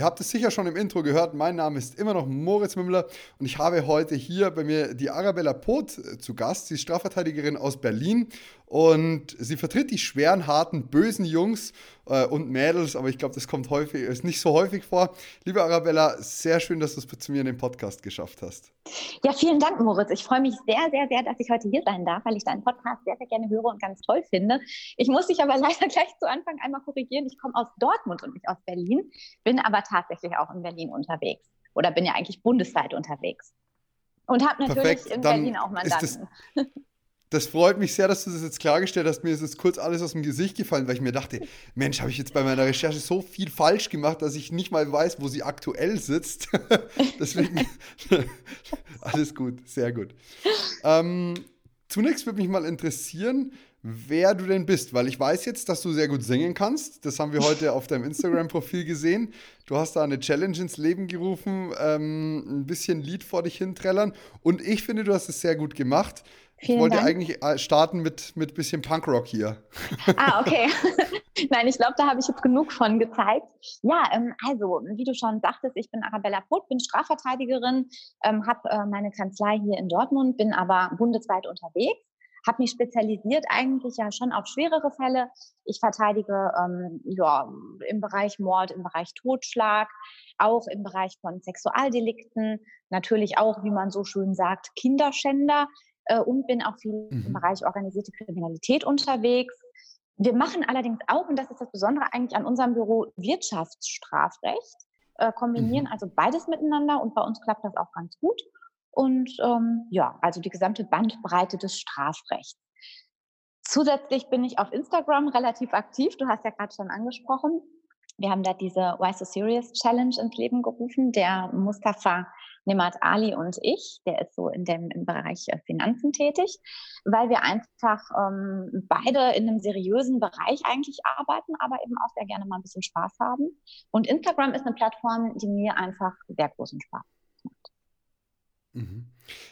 Ihr habt es sicher schon im Intro gehört, mein Name ist immer noch Moritz Mümmler und ich habe heute hier bei mir die Arabella Poth zu Gast. Sie ist Strafverteidigerin aus Berlin und sie vertritt die schweren, harten, bösen Jungs äh, und Mädels, aber ich glaube, das kommt häufig, ist nicht so häufig vor. Liebe Arabella, sehr schön, dass du es zu mir in den Podcast geschafft hast. Ja, vielen Dank, Moritz. Ich freue mich sehr, sehr, sehr, dass ich heute hier sein darf, weil ich deinen Podcast sehr, sehr gerne höre und ganz toll finde. Ich muss dich aber leider gleich zu Anfang einmal korrigieren. Ich komme aus Dortmund und nicht aus Berlin, bin aber tatsächlich auch in Berlin unterwegs oder bin ja eigentlich bundesweit unterwegs. Und habe natürlich Perfekt. in Berlin auch Mandanten. Das freut mich sehr, dass du das jetzt klargestellt hast. Mir ist jetzt kurz alles aus dem Gesicht gefallen, weil ich mir dachte, Mensch, habe ich jetzt bei meiner Recherche so viel falsch gemacht, dass ich nicht mal weiß, wo sie aktuell sitzt. Deswegen, alles gut, sehr gut. Ähm, zunächst würde mich mal interessieren, wer du denn bist, weil ich weiß jetzt, dass du sehr gut singen kannst. Das haben wir heute auf deinem Instagram-Profil gesehen. Du hast da eine Challenge ins Leben gerufen, ähm, ein bisschen Lied vor dich hinträllern. Und ich finde, du hast es sehr gut gemacht. Vielen ich wollte Dank. eigentlich äh, starten mit ein bisschen Punkrock hier. Ah, okay. Nein, ich glaube, da habe ich jetzt genug von gezeigt. Ja, ähm, also, wie du schon sagtest, ich bin Arabella Poth, bin Strafverteidigerin, ähm, habe äh, meine Kanzlei hier in Dortmund, bin aber bundesweit unterwegs, habe mich spezialisiert eigentlich ja schon auf schwerere Fälle. Ich verteidige ähm, ja, im Bereich Mord, im Bereich Totschlag, auch im Bereich von Sexualdelikten, natürlich auch, wie man so schön sagt, Kinderschänder äh, und bin auch viel mhm. im Bereich organisierte Kriminalität unterwegs. Wir machen allerdings auch, und das ist das Besondere eigentlich an unserem Büro, Wirtschaftsstrafrecht, äh, kombinieren mhm. also beides miteinander und bei uns klappt das auch ganz gut. Und ähm, ja, also die gesamte Bandbreite des Strafrechts. Zusätzlich bin ich auf Instagram relativ aktiv. Du hast ja gerade schon angesprochen. Wir haben da diese Why So Serious Challenge ins Leben gerufen. Der Mustafa Nemat Ali und ich, der ist so in dem im Bereich äh, Finanzen tätig, weil wir einfach ähm, beide in einem seriösen Bereich eigentlich arbeiten, aber eben auch sehr gerne mal ein bisschen Spaß haben. Und Instagram ist eine Plattform, die mir einfach sehr großen Spaß macht. Mhm.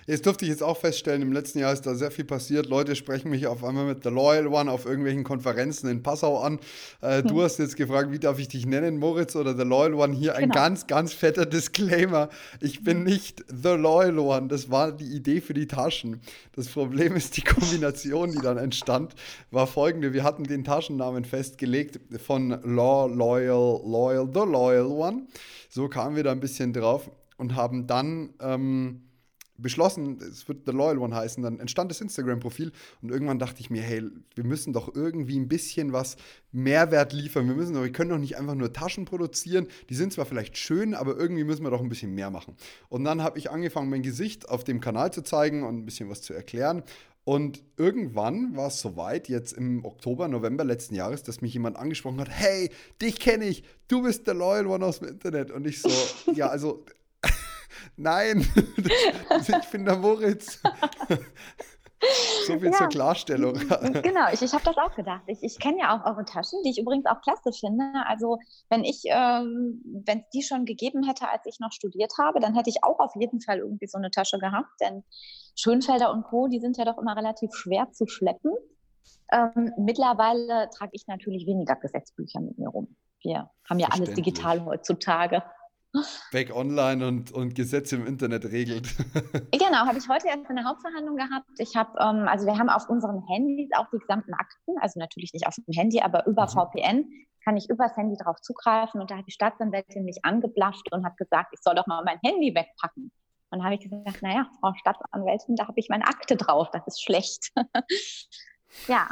Jetzt durfte ich jetzt auch feststellen, im letzten Jahr ist da sehr viel passiert. Leute sprechen mich auf einmal mit The Loyal One auf irgendwelchen Konferenzen in Passau an. Äh, hm. Du hast jetzt gefragt, wie darf ich dich nennen, Moritz oder The Loyal One? Hier genau. ein ganz, ganz fetter Disclaimer. Ich bin nicht The Loyal One. Das war die Idee für die Taschen. Das Problem ist, die Kombination, die dann entstand, war folgende. Wir hatten den Taschennamen festgelegt von Law, Loyal, Loyal, The Loyal One. So kamen wir da ein bisschen drauf und haben dann. Ähm, beschlossen, es wird The Loyal One heißen, dann entstand das Instagram-Profil und irgendwann dachte ich mir, hey, wir müssen doch irgendwie ein bisschen was Mehrwert liefern. Wir müssen doch, wir können doch nicht einfach nur Taschen produzieren. Die sind zwar vielleicht schön, aber irgendwie müssen wir doch ein bisschen mehr machen. Und dann habe ich angefangen, mein Gesicht auf dem Kanal zu zeigen und ein bisschen was zu erklären. Und irgendwann war es soweit, jetzt im Oktober, November letzten Jahres, dass mich jemand angesprochen hat, hey, dich kenne ich, du bist der Loyal One aus dem Internet. Und ich so, ja, also Nein, ich bin der Moritz. So viel ja, zur Klarstellung. Genau, ich, ich habe das auch gedacht. Ich, ich kenne ja auch eure Taschen, die ich übrigens auch klasse finde. Also wenn ich, ähm, wenn es die schon gegeben hätte, als ich noch studiert habe, dann hätte ich auch auf jeden Fall irgendwie so eine Tasche gehabt. Denn Schönfelder und Co., die sind ja doch immer relativ schwer zu schleppen. Ähm, mittlerweile trage ich natürlich weniger Gesetzbücher mit mir rum. Wir haben ja alles digital heutzutage. Back online und, und Gesetze im Internet regelt. Genau, habe ich heute erst eine Hauptverhandlung gehabt. Ich habe, ähm, also wir haben auf unseren Handys auch die gesamten Akten, also natürlich nicht auf dem Handy, aber über mhm. VPN kann ich übers Handy darauf zugreifen. Und da hat die Staatsanwältin mich angeblafft und hat gesagt, ich soll doch mal mein Handy wegpacken. Und da habe ich gesagt, naja, Frau Staatsanwältin, da habe ich meine Akte drauf, das ist schlecht. ja,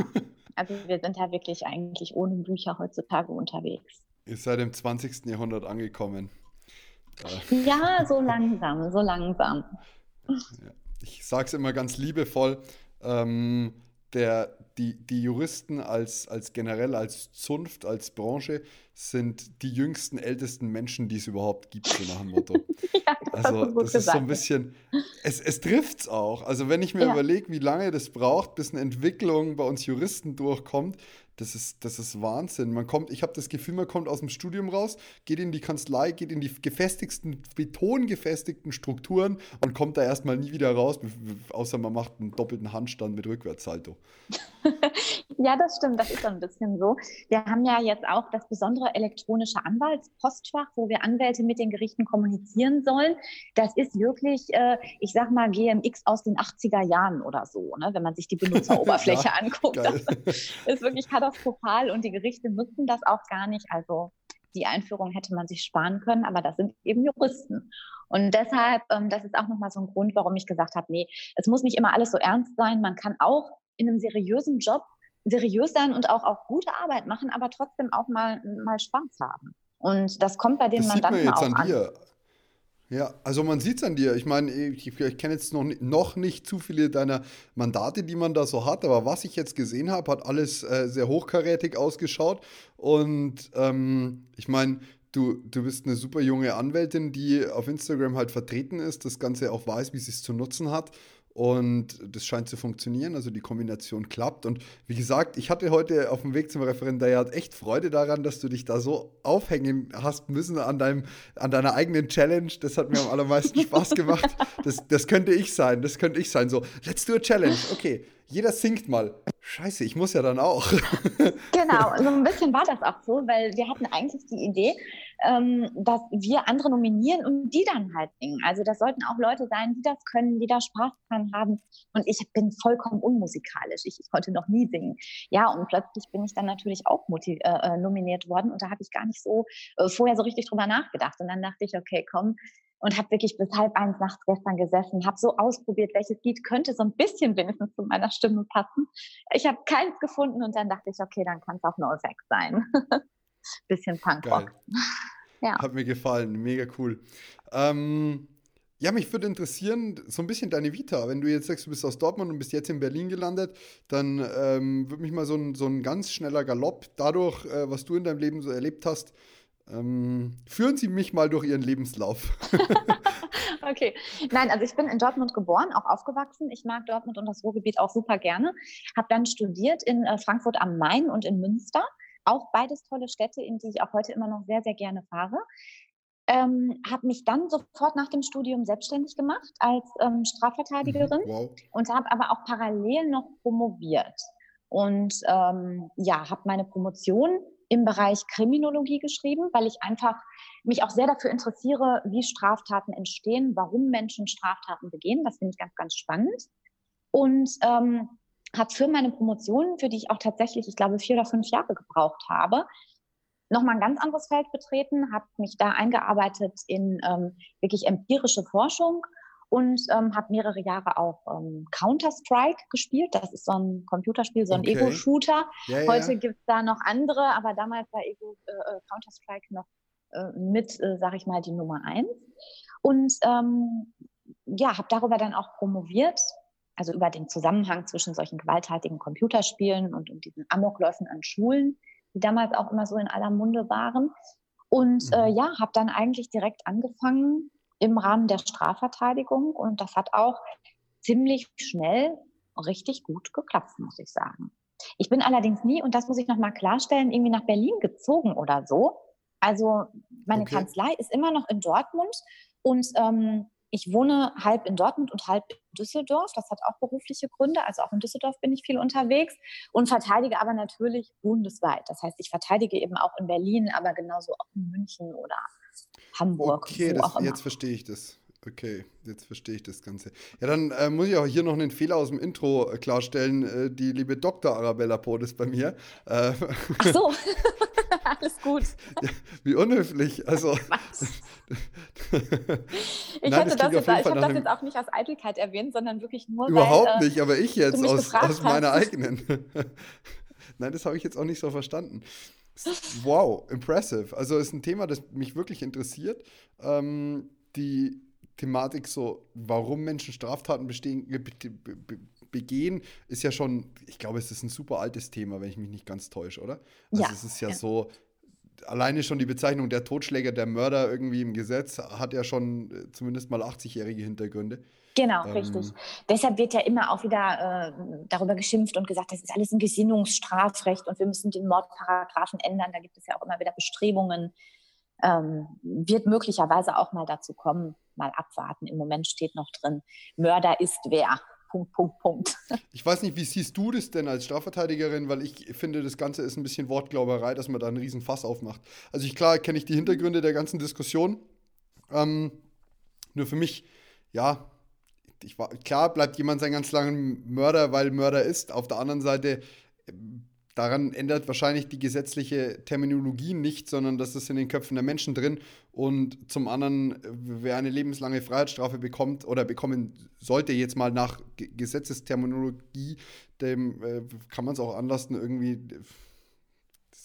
also wir sind ja wirklich eigentlich ohne Bücher heutzutage unterwegs. Ihr seid im 20. Jahrhundert angekommen. Ja, so langsam, so langsam. Ich sage es immer ganz liebevoll. Ähm, der, die, die Juristen als, als generell, als Zunft, als Branche sind die jüngsten, ältesten Menschen, die es überhaupt gibt, so nach dem Motto. ja, das also das ist so ein bisschen, es, es trifft es auch. Also wenn ich mir ja. überlege, wie lange das braucht, bis eine Entwicklung bei uns Juristen durchkommt, das ist, das ist Wahnsinn. Man kommt, ich habe das Gefühl, man kommt aus dem Studium raus, geht in die Kanzlei, geht in die gefestigsten, betongefestigten Strukturen und kommt da erstmal nie wieder raus, außer man macht einen doppelten Handstand mit Rückwärtssalto. ja, das stimmt, das ist so ein bisschen so. Wir haben ja jetzt auch das besondere elektronische Anwaltspostfach, wo wir Anwälte mit den Gerichten kommunizieren sollen. Das ist wirklich, äh, ich sag mal, GMX aus den 80er Jahren oder so, ne? wenn man sich die Benutzeroberfläche ja, anguckt. Das ist wirklich katastrophal katastrophal und die Gerichte nutzen das auch gar nicht. Also die Einführung hätte man sich sparen können, aber das sind eben Juristen. Und deshalb, ähm, das ist auch nochmal so ein Grund, warum ich gesagt habe, nee, es muss nicht immer alles so ernst sein. Man kann auch in einem seriösen Job seriös sein und auch, auch gute Arbeit machen, aber trotzdem auch mal, mal Spaß haben. Und das kommt bei den das Mandanten sieht man jetzt auch an. Dir. Ja, also man sieht es an dir. Ich meine, ich, ich kenne jetzt noch, noch nicht zu viele deiner Mandate, die man da so hat, aber was ich jetzt gesehen habe, hat alles äh, sehr hochkarätig ausgeschaut. Und ähm, ich meine, du, du bist eine super junge Anwältin, die auf Instagram halt vertreten ist, das Ganze auch weiß, wie sie es zu nutzen hat. Und das scheint zu funktionieren, also die Kombination klappt. Und wie gesagt, ich hatte heute auf dem Weg zum Referendariat echt Freude daran, dass du dich da so aufhängen hast müssen an, deinem, an deiner eigenen Challenge. Das hat mir am allermeisten Spaß gemacht. Das, das könnte ich sein, das könnte ich sein. So, let's do a challenge. Okay, jeder singt mal. Scheiße, ich muss ja dann auch. genau, so ein bisschen war das auch so, weil wir hatten eigentlich die Idee, ähm, dass wir andere nominieren und die dann halt singen. Also das sollten auch Leute sein, die das können, die da Spaß dran haben. Und ich bin vollkommen unmusikalisch. Ich, ich konnte noch nie singen. Ja, und plötzlich bin ich dann natürlich auch äh, äh, nominiert worden und da habe ich gar nicht so äh, vorher so richtig drüber nachgedacht. Und dann dachte ich, okay, komm, und habe wirklich bis halb eins nachts gestern gesessen, habe so ausprobiert, welches Lied könnte so ein bisschen wenigstens zu meiner Stimme passen. Ich habe keins gefunden und dann dachte ich, okay, dann kann es auch NoFX sein. bisschen Punkrock. Ja. Hat mir gefallen, mega cool. Ähm, ja, mich würde interessieren, so ein bisschen deine Vita. Wenn du jetzt sagst, du bist aus Dortmund und bist jetzt in Berlin gelandet, dann ähm, würde mich mal so ein, so ein ganz schneller Galopp dadurch, äh, was du in deinem Leben so erlebt hast, ähm, führen Sie mich mal durch Ihren Lebenslauf. okay. Nein, also ich bin in Dortmund geboren, auch aufgewachsen. Ich mag Dortmund und das Ruhrgebiet auch super gerne. Habe dann studiert in äh, Frankfurt am Main und in Münster. Auch beides tolle Städte, in die ich auch heute immer noch sehr, sehr gerne fahre. Ähm, habe mich dann sofort nach dem Studium selbstständig gemacht als ähm, Strafverteidigerin mhm, wow. und habe aber auch parallel noch promoviert. Und ähm, ja, habe meine Promotion im Bereich Kriminologie geschrieben, weil ich einfach mich auch sehr dafür interessiere, wie Straftaten entstehen, warum Menschen Straftaten begehen. Das finde ich ganz, ganz spannend. Und ähm, habe für meine Promotion, für die ich auch tatsächlich, ich glaube, vier oder fünf Jahre gebraucht habe, nochmal ein ganz anderes Feld betreten, habe mich da eingearbeitet in ähm, wirklich empirische Forschung und ähm, habe mehrere Jahre auch ähm, Counter-Strike gespielt. Das ist so ein Computerspiel, so ein okay. Ego-Shooter. Ja, Heute ja. gibt es da noch andere, aber damals war Ego, äh, äh, Counter-Strike noch äh, mit, äh, sag ich mal, die Nummer eins. Und ähm, ja, habe darüber dann auch promoviert, also über den Zusammenhang zwischen solchen gewalttätigen Computerspielen und, und diesen Amokläufen an Schulen, die damals auch immer so in aller Munde waren. Und äh, mhm. ja, habe dann eigentlich direkt angefangen, im Rahmen der Strafverteidigung und das hat auch ziemlich schnell richtig gut geklappt, muss ich sagen. Ich bin allerdings nie, und das muss ich nochmal klarstellen, irgendwie nach Berlin gezogen oder so. Also meine okay. Kanzlei ist immer noch in Dortmund und ähm, ich wohne halb in Dortmund und halb in Düsseldorf. Das hat auch berufliche Gründe. Also auch in Düsseldorf bin ich viel unterwegs und verteidige aber natürlich bundesweit. Das heißt, ich verteidige eben auch in Berlin, aber genauso auch in München oder Hamburg. Okay, das, jetzt verstehe ich das. Okay, jetzt verstehe ich das Ganze. Ja, dann äh, muss ich auch hier noch einen Fehler aus dem Intro äh, klarstellen. Äh, die liebe Dr. Arabella Pot ist bei mir. Äh, Ach so, alles gut. Ja, wie unhöflich. Also, ich Nein, das, das, jetzt, ich habe das jetzt auch nicht aus Eitelkeit erwähnt, sondern wirklich nur. Überhaupt weil, äh, nicht, aber ich jetzt aus, aus meiner eigenen. Nein, das habe ich jetzt auch nicht so verstanden. Wow, impressive. Also ist ein Thema, das mich wirklich interessiert. Ähm, die Thematik so, warum Menschen Straftaten bestehen, begehen, ist ja schon, ich glaube, es ist ein super altes Thema, wenn ich mich nicht ganz täusche, oder? Also ja. Es ist ja, ja. so, alleine schon die Bezeichnung der Totschläger, der Mörder irgendwie im Gesetz hat ja schon äh, zumindest mal 80-jährige Hintergründe. Genau, ähm, richtig. Deshalb wird ja immer auch wieder äh, darüber geschimpft und gesagt, das ist alles ein Gesinnungsstrafrecht und wir müssen den Mordparagraphen ändern. Da gibt es ja auch immer wieder Bestrebungen. Ähm, wird möglicherweise auch mal dazu kommen, mal abwarten. Im Moment steht noch drin, Mörder ist wer. Punkt, Punkt, Punkt. Ich weiß nicht, wie siehst du das denn als Strafverteidigerin, weil ich finde, das Ganze ist ein bisschen Wortglauberei, dass man da einen riesen Fass aufmacht. Also ich, klar kenne ich die Hintergründe der ganzen Diskussion. Ähm, nur für mich, ja, ich war, klar bleibt jemand sein ganz langen Mörder, weil Mörder ist. Auf der anderen Seite Daran ändert wahrscheinlich die gesetzliche Terminologie nicht, sondern das ist in den Köpfen der Menschen drin. Und zum anderen, wer eine lebenslange Freiheitsstrafe bekommt oder bekommen sollte, jetzt mal nach Gesetzesterminologie, dem äh, kann man es auch anlassen, irgendwie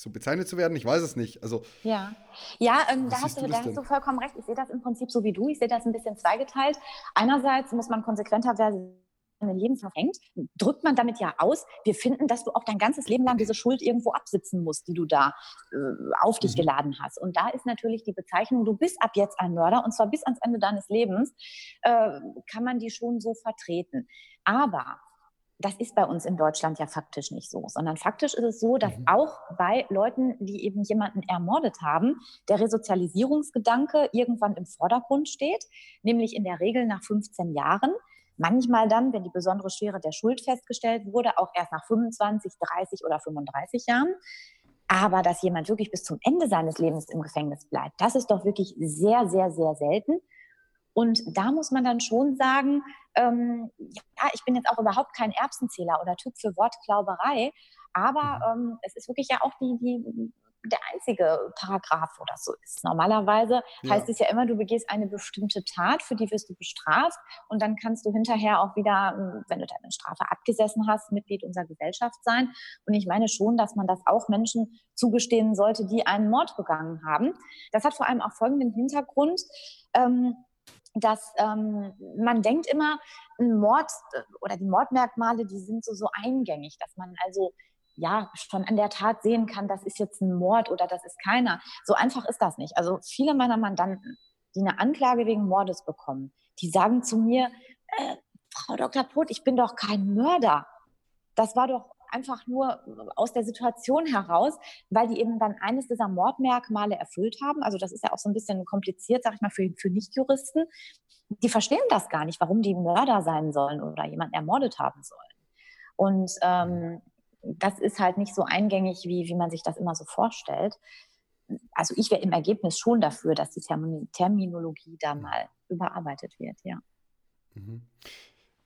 so bezeichnet zu werden? Ich weiß es nicht. Also, ja, ja ähm, da, hast du, da hast du vollkommen recht. Ich sehe das im Prinzip so wie du. Ich sehe das ein bisschen zweigeteilt. Einerseits muss man konsequenter werden deinen Lebenslauf hängt, drückt man damit ja aus, wir finden, dass du auch dein ganzes Leben lang diese Schuld irgendwo absitzen musst, die du da äh, auf dich mhm. geladen hast. Und da ist natürlich die Bezeichnung, du bist ab jetzt ein Mörder und zwar bis ans Ende deines Lebens, äh, kann man die schon so vertreten. Aber das ist bei uns in Deutschland ja faktisch nicht so, sondern faktisch ist es so, dass mhm. auch bei Leuten, die eben jemanden ermordet haben, der Resozialisierungsgedanke irgendwann im Vordergrund steht, nämlich in der Regel nach 15 Jahren. Manchmal dann, wenn die besondere Schwere der Schuld festgestellt wurde, auch erst nach 25, 30 oder 35 Jahren. Aber dass jemand wirklich bis zum Ende seines Lebens im Gefängnis bleibt, das ist doch wirklich sehr, sehr, sehr selten. Und da muss man dann schon sagen, ähm, ja, ich bin jetzt auch überhaupt kein Erbsenzähler oder Typ für Wortklauberei, aber mhm. ähm, es ist wirklich ja auch die, die der einzige Paragraph, wo das so ist. Normalerweise ja. heißt es ja immer, du begehst eine bestimmte Tat, für die wirst du bestraft und dann kannst du hinterher auch wieder, hm, wenn du deine Strafe abgesessen hast, Mitglied unserer Gesellschaft sein. Und ich meine schon, dass man das auch Menschen zugestehen sollte, die einen Mord begangen haben. Das hat vor allem auch folgenden Hintergrund. Ähm, dass ähm, man denkt immer, ein Mord äh, oder die Mordmerkmale, die sind so, so eingängig, dass man also ja schon an der Tat sehen kann, das ist jetzt ein Mord oder das ist keiner. So einfach ist das nicht. Also viele meiner Mandanten, die eine Anklage wegen Mordes bekommen, die sagen zu mir, äh, Frau Dr. Poth, ich bin doch kein Mörder. Das war doch einfach nur aus der Situation heraus, weil die eben dann eines dieser Mordmerkmale erfüllt haben. Also das ist ja auch so ein bisschen kompliziert, sag ich mal, für, für Nichtjuristen. Die verstehen das gar nicht, warum die Mörder sein sollen oder jemanden ermordet haben sollen. Und ähm, das ist halt nicht so eingängig, wie, wie man sich das immer so vorstellt. Also ich wäre im Ergebnis schon dafür, dass die Terminologie da mal überarbeitet wird, ja. Mhm.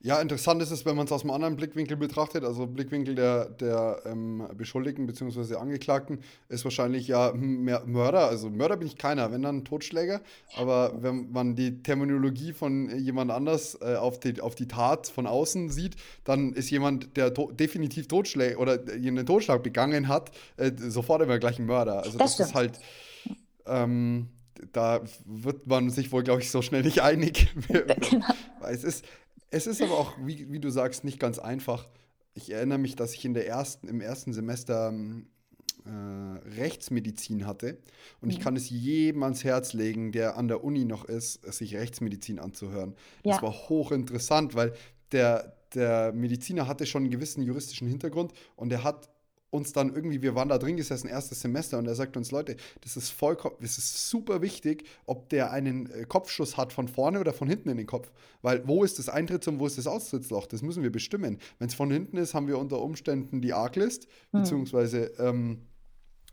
Ja, interessant ist es, wenn man es aus einem anderen Blickwinkel betrachtet. Also Blickwinkel der, der ähm, Beschuldigten bzw. Angeklagten ist wahrscheinlich ja mehr Mörder. Also Mörder bin ich keiner, wenn dann Totschläger. Aber wenn man die Terminologie von jemand anders äh, auf, die, auf die Tat von außen sieht, dann ist jemand, der to definitiv Totschläge oder einen Totschlag begangen hat, äh, sofort immer gleich ein Mörder. Also das, das ist halt. Ähm, da wird man sich wohl, glaube ich, so schnell nicht einig. genau. es ist, es ist aber auch, wie, wie du sagst, nicht ganz einfach. Ich erinnere mich, dass ich in der ersten, im ersten Semester ähm, äh, Rechtsmedizin hatte. Und mhm. ich kann es jedem ans Herz legen, der an der Uni noch ist, sich Rechtsmedizin anzuhören. Ja. Das war hochinteressant, weil der, der Mediziner hatte schon einen gewissen juristischen Hintergrund und er hat uns dann irgendwie, wir waren da drin gesessen, erstes Semester, und er sagt uns, Leute, das ist vollkommen, das ist super wichtig, ob der einen äh, Kopfschuss hat von vorne oder von hinten in den Kopf. Weil wo ist das Eintritts- und wo ist das Austrittsloch? Das müssen wir bestimmen. Wenn es von hinten ist, haben wir unter Umständen die Arglist, hm. beziehungsweise ähm,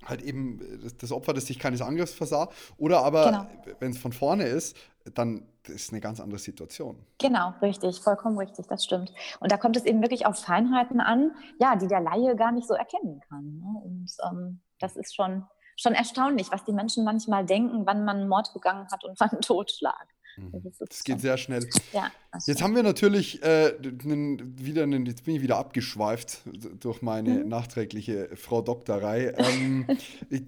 halt eben äh, das Opfer, das sich keines Angriffs versah. Oder aber, genau. wenn es von vorne ist, dann ist eine ganz andere Situation. Genau, richtig, vollkommen richtig, das stimmt. Und da kommt es eben wirklich auf Feinheiten an, ja, die der Laie gar nicht so erkennen kann. Ne? Und ähm, das ist schon, schon erstaunlich, was die Menschen manchmal denken, wann man Mord begangen hat und wann Totschlag. Mhm. Das, das geht sehr schnell. Ja, jetzt haben wir natürlich äh, wieder einen, jetzt bin ich wieder abgeschweift durch meine mhm. nachträgliche Frau Doktorei. Ähm, ich,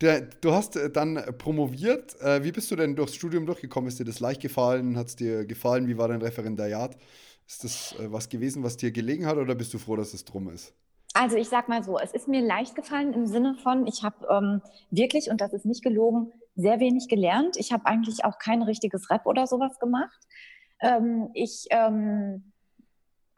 der, du hast äh, dann promoviert. Äh, wie bist du denn durchs Studium durchgekommen? Ist dir das leicht gefallen? Hat es dir gefallen? Wie war dein Referendariat? Ist das äh, was gewesen, was dir gelegen hat oder bist du froh, dass es drum ist? Also ich sag mal so, es ist mir leicht gefallen im Sinne von, ich habe ähm, wirklich, und das ist nicht gelogen, sehr wenig gelernt. Ich habe eigentlich auch kein richtiges Rap oder sowas gemacht. Ähm, ich ähm,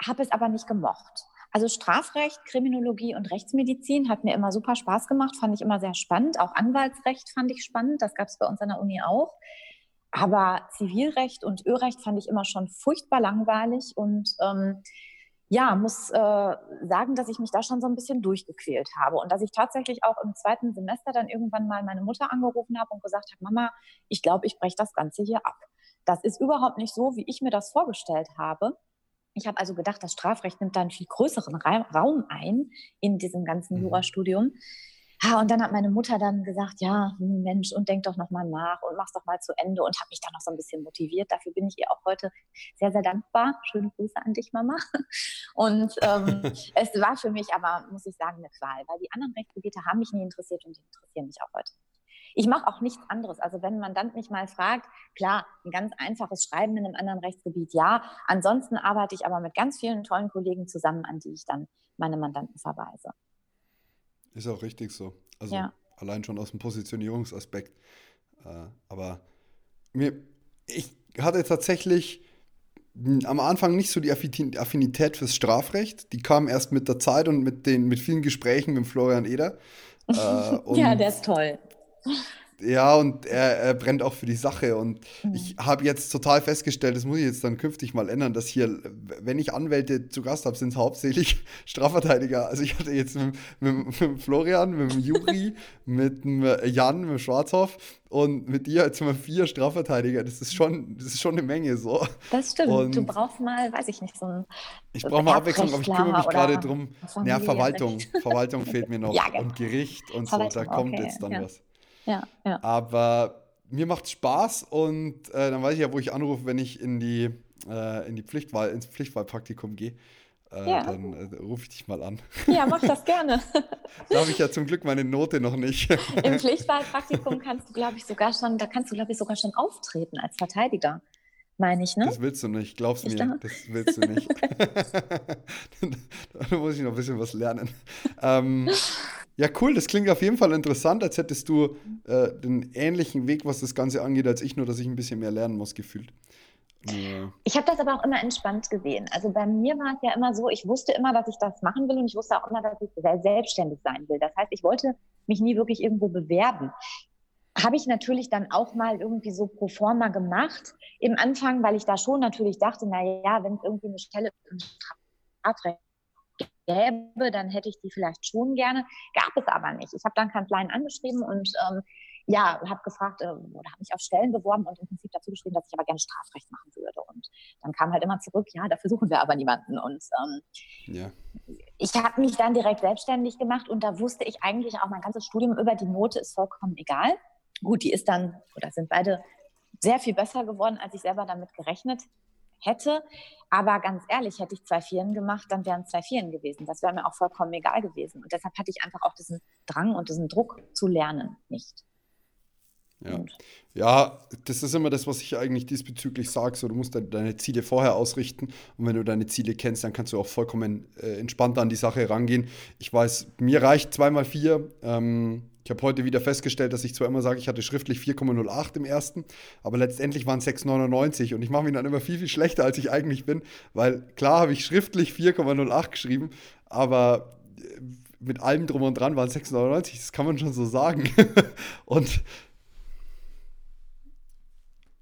habe es aber nicht gemocht. Also Strafrecht, Kriminologie und Rechtsmedizin hat mir immer super Spaß gemacht, fand ich immer sehr spannend. Auch Anwaltsrecht fand ich spannend, das gab es bei uns an der Uni auch. Aber Zivilrecht und Örecht fand ich immer schon furchtbar langweilig und ähm, ja, muss äh, sagen, dass ich mich da schon so ein bisschen durchgequält habe und dass ich tatsächlich auch im zweiten Semester dann irgendwann mal meine Mutter angerufen habe und gesagt habe, Mama, ich glaube, ich breche das Ganze hier ab. Das ist überhaupt nicht so, wie ich mir das vorgestellt habe. Ich habe also gedacht, das Strafrecht nimmt da einen viel größeren Raum ein in diesem ganzen mhm. Jurastudium. Ja, und dann hat meine Mutter dann gesagt, ja, Mensch, und denk doch nochmal nach und mach's doch mal zu Ende und hat mich dann noch so ein bisschen motiviert. Dafür bin ich ihr auch heute sehr, sehr dankbar. Schöne Grüße an dich, Mama. Und ähm, es war für mich aber, muss ich sagen, eine Qual, weil die anderen Rechtsgebiete haben mich nie interessiert und die interessieren mich auch heute. Ich mache auch nichts anderes. Also wenn ein Mandant mich mal fragt, klar, ein ganz einfaches Schreiben in einem anderen Rechtsgebiet, ja. Ansonsten arbeite ich aber mit ganz vielen tollen Kollegen zusammen, an die ich dann meine Mandanten verweise. Ist auch richtig so. Also ja. allein schon aus dem Positionierungsaspekt. Äh, aber mir, ich hatte tatsächlich am Anfang nicht so die Affinität fürs Strafrecht. Die kam erst mit der Zeit und mit den mit vielen Gesprächen mit Florian Eder. Äh, ja, der ist toll. Ja, und er, er, brennt auch für die Sache. Und mhm. ich habe jetzt total festgestellt, das muss ich jetzt dann künftig mal ändern, dass hier, wenn ich Anwälte zu Gast habe, sind es hauptsächlich Strafverteidiger. Also ich hatte jetzt mit, mit, mit Florian, mit dem Juri, mit dem Jan, mit dem Schwarzhoff und mit dir jetzt mal vier Strafverteidiger. Das ist schon, das ist schon eine Menge so. Das stimmt. Und du brauchst mal, weiß ich nicht, so ein. Ich brauche mal Abwechslung, aber ich kümmere mich gerade drum. Ja, Verwaltung. Verwaltung fehlt mir noch. Ja, genau. Und Gericht und so. Da kommt okay, jetzt dann ja. was ja, ja. Aber mir macht es Spaß und äh, dann weiß ich ja, wo ich anrufe, wenn ich in die, äh, in die Pflichtwahl, ins Pflichtwahlpraktikum gehe. Äh, ja. Dann äh, rufe ich dich mal an. Ja, mach das gerne. da habe ich ja zum Glück meine Note noch nicht. Im Pflichtwahlpraktikum kannst du, glaube ich, sogar schon, da kannst du, glaube ich, sogar schon auftreten als Verteidiger meine ich, ne? Das willst du nicht, glaubst ich mir. Glaube. Das willst du nicht. da muss ich noch ein bisschen was lernen. Ähm, ja, cool, das klingt auf jeden Fall interessant, als hättest du äh, den ähnlichen Weg, was das Ganze angeht, als ich, nur dass ich ein bisschen mehr lernen muss, gefühlt. Ich habe das aber auch immer entspannt gesehen. Also bei mir war es ja immer so, ich wusste immer, dass ich das machen will und ich wusste auch immer, dass ich sehr selbstständig sein will. Das heißt, ich wollte mich nie wirklich irgendwo bewerben habe ich natürlich dann auch mal irgendwie so pro forma gemacht im Anfang, weil ich da schon natürlich dachte, na ja, wenn es irgendwie eine Stelle im Strafrecht gäbe, dann hätte ich die vielleicht schon gerne. Gab es aber nicht. Ich habe dann Kanzleien angeschrieben und ähm, ja, habe gefragt äh, oder habe mich auf Stellen beworben und im Prinzip dazu geschrieben, dass ich aber gerne Strafrecht machen würde. Und dann kam halt immer zurück, ja, dafür suchen wir aber niemanden. Und ähm, ja. ich habe mich dann direkt selbstständig gemacht und da wusste ich eigentlich auch mein ganzes Studium über die Note ist vollkommen egal. Gut, die ist dann, oder sind beide sehr viel besser geworden, als ich selber damit gerechnet hätte. Aber ganz ehrlich, hätte ich zwei Vieren gemacht, dann wären es zwei Vieren gewesen. Das wäre mir auch vollkommen egal gewesen. Und deshalb hatte ich einfach auch diesen Drang und diesen Druck zu lernen nicht. Ja. ja, das ist immer das, was ich eigentlich diesbezüglich sage. So, du musst deine Ziele vorher ausrichten und wenn du deine Ziele kennst, dann kannst du auch vollkommen äh, entspannt an die Sache rangehen. Ich weiß, mir reicht zweimal vier. Ähm, ich habe heute wieder festgestellt, dass ich zwar immer sage, ich hatte schriftlich 4,08 im ersten, aber letztendlich waren es 6,99 und ich mache mich dann immer viel, viel schlechter, als ich eigentlich bin, weil klar habe ich schriftlich 4,08 geschrieben, aber äh, mit allem drum und dran waren es 6,99, das kann man schon so sagen. und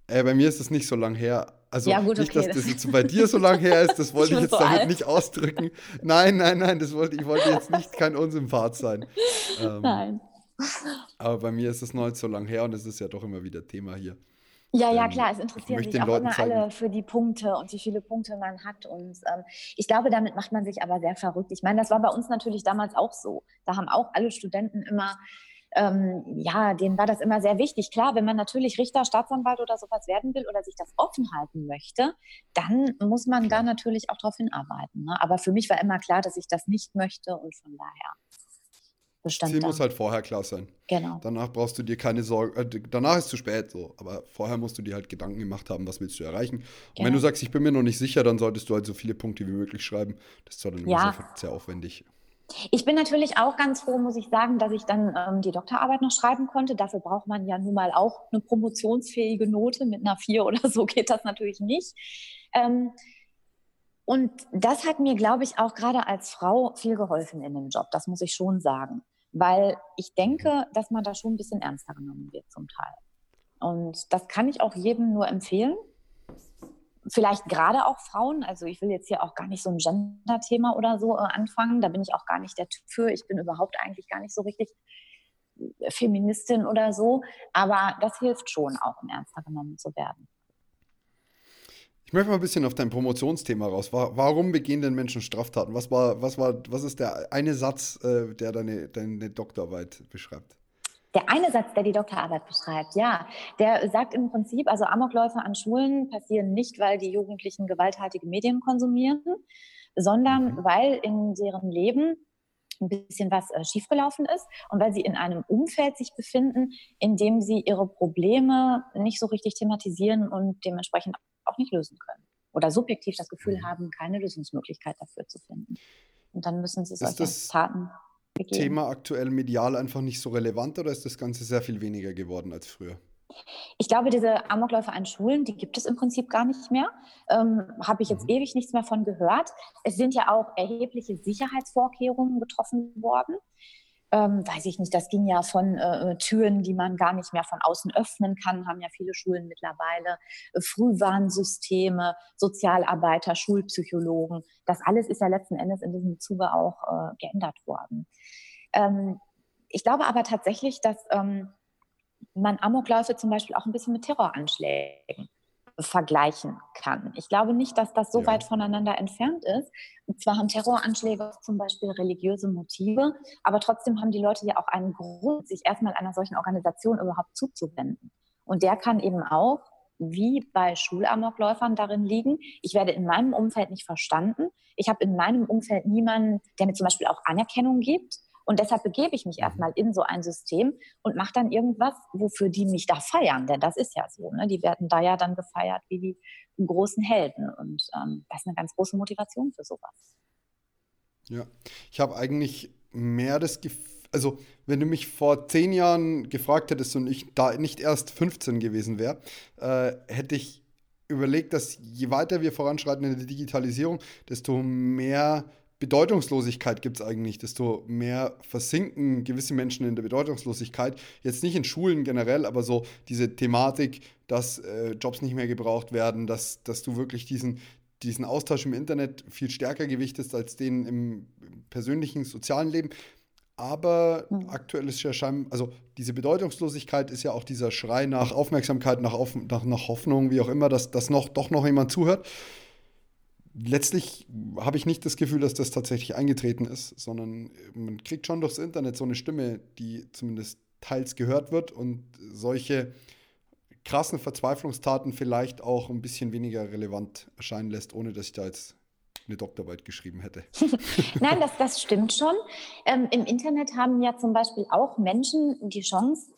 äh, bei mir ist es nicht so lang her. Also ja, gut, nicht, okay. dass das jetzt bei dir so lang her ist, das wollte ich, ich jetzt so damit alt. nicht ausdrücken. Nein, nein, nein, das wollte, ich wollte jetzt nicht kein Unsympath sein. Ähm, nein. Aber bei mir ist es noch nicht so lange her und es ist ja doch immer wieder Thema hier. Ja, ja, ähm, klar, es interessieren sich auch immer zeigen. alle für die Punkte und wie viele Punkte man hat. Und ähm, ich glaube, damit macht man sich aber sehr verrückt. Ich meine, das war bei uns natürlich damals auch so. Da haben auch alle Studenten immer ähm, ja, denen war das immer sehr wichtig. Klar, wenn man natürlich Richter, Staatsanwalt oder sowas werden will oder sich das offen halten möchte, dann muss man da natürlich auch darauf hinarbeiten. Ne? Aber für mich war immer klar, dass ich das nicht möchte und von daher bestand Ziel da. muss halt vorher klar sein. Genau. Danach brauchst du dir keine Sorgen, äh, danach ist es zu spät so, aber vorher musst du dir halt Gedanken gemacht haben, was willst du erreichen. Und genau. wenn du sagst, ich bin mir noch nicht sicher, dann solltest du halt so viele Punkte wie möglich schreiben. Das ist zwar dann ja. sehr, sehr aufwendig. Ich bin natürlich auch ganz froh, muss ich sagen, dass ich dann ähm, die Doktorarbeit noch schreiben konnte. Dafür braucht man ja nun mal auch eine promotionsfähige Note. Mit einer 4 oder so geht das natürlich nicht. Ähm, und das hat mir, glaube ich, auch gerade als Frau viel geholfen in dem Job. Das muss ich schon sagen weil ich denke, dass man da schon ein bisschen ernster genommen wird zum Teil. Und das kann ich auch jedem nur empfehlen. Vielleicht gerade auch Frauen. Also ich will jetzt hier auch gar nicht so ein Gender-Thema oder so äh, anfangen. Da bin ich auch gar nicht der Typ für. Ich bin überhaupt eigentlich gar nicht so richtig äh, Feministin oder so. Aber das hilft schon auch, um ernster genommen zu werden. Ich möchte mal ein bisschen auf dein Promotionsthema raus. Warum begehen denn Menschen Straftaten? Was, war, was, war, was ist der eine Satz, äh, der deine, deine Doktorarbeit beschreibt? Der eine Satz, der die Doktorarbeit beschreibt, ja, der sagt im Prinzip, also Amokläufe an Schulen passieren nicht, weil die Jugendlichen gewalthaltige Medien konsumieren, sondern mhm. weil in deren Leben ein bisschen was äh, schiefgelaufen ist und weil sie in einem Umfeld sich befinden, in dem sie ihre Probleme nicht so richtig thematisieren und dementsprechend auch nicht lösen können. Oder subjektiv das Gefühl mhm. haben, keine Lösungsmöglichkeit dafür zu finden. Und dann müssen sie solche Taten begehen. Thema aktuell medial einfach nicht so relevant oder ist das Ganze sehr viel weniger geworden als früher? Ich glaube, diese Amokläufe an Schulen, die gibt es im Prinzip gar nicht mehr. Ähm, Habe ich jetzt mhm. ewig nichts mehr von gehört. Es sind ja auch erhebliche Sicherheitsvorkehrungen getroffen worden ähm, weiß ich nicht, das ging ja von äh, Türen, die man gar nicht mehr von außen öffnen kann, haben ja viele Schulen mittlerweile, äh, Frühwarnsysteme, Sozialarbeiter, Schulpsychologen. Das alles ist ja letzten Endes in diesem Zuge auch äh, geändert worden. Ähm, ich glaube aber tatsächlich, dass ähm, man Amokläufe zum Beispiel auch ein bisschen mit Terroranschlägen vergleichen kann. Ich glaube nicht, dass das so ja. weit voneinander entfernt ist. Und zwar haben Terroranschläge zum Beispiel religiöse Motive, aber trotzdem haben die Leute ja auch einen Grund, sich erstmal einer solchen Organisation überhaupt zuzuwenden. Und der kann eben auch, wie bei Schulamokläufern, darin liegen, ich werde in meinem Umfeld nicht verstanden. Ich habe in meinem Umfeld niemanden, der mir zum Beispiel auch Anerkennung gibt. Und deshalb begebe ich mich mhm. erstmal in so ein System und mache dann irgendwas, wofür die mich da feiern. Denn das ist ja so. Ne? Die werden da ja dann gefeiert wie die großen Helden. Und ähm, das ist eine ganz große Motivation für sowas. Ja, ich habe eigentlich mehr das Gefühl, also wenn du mich vor zehn Jahren gefragt hättest und ich da nicht erst 15 gewesen wäre, äh, hätte ich überlegt, dass je weiter wir voranschreiten in der Digitalisierung, desto mehr Bedeutungslosigkeit gibt es eigentlich, desto mehr versinken gewisse Menschen in der Bedeutungslosigkeit. Jetzt nicht in Schulen generell, aber so diese Thematik, dass äh, Jobs nicht mehr gebraucht werden, dass, dass du wirklich diesen, diesen Austausch im Internet viel stärker gewichtest als den im persönlichen, sozialen Leben. Aber mhm. aktuell ist ja scheinbar, also diese Bedeutungslosigkeit ist ja auch dieser Schrei nach Aufmerksamkeit, nach, Auf, nach, nach Hoffnung, wie auch immer, dass, dass noch, doch noch jemand zuhört letztlich habe ich nicht das Gefühl, dass das tatsächlich eingetreten ist, sondern man kriegt schon durchs Internet so eine Stimme, die zumindest teils gehört wird und solche krassen Verzweiflungstaten vielleicht auch ein bisschen weniger relevant erscheinen lässt, ohne dass ich da jetzt eine Doktorarbeit geschrieben hätte. Nein, das, das stimmt schon. Ähm, Im Internet haben ja zum Beispiel auch Menschen die Chance,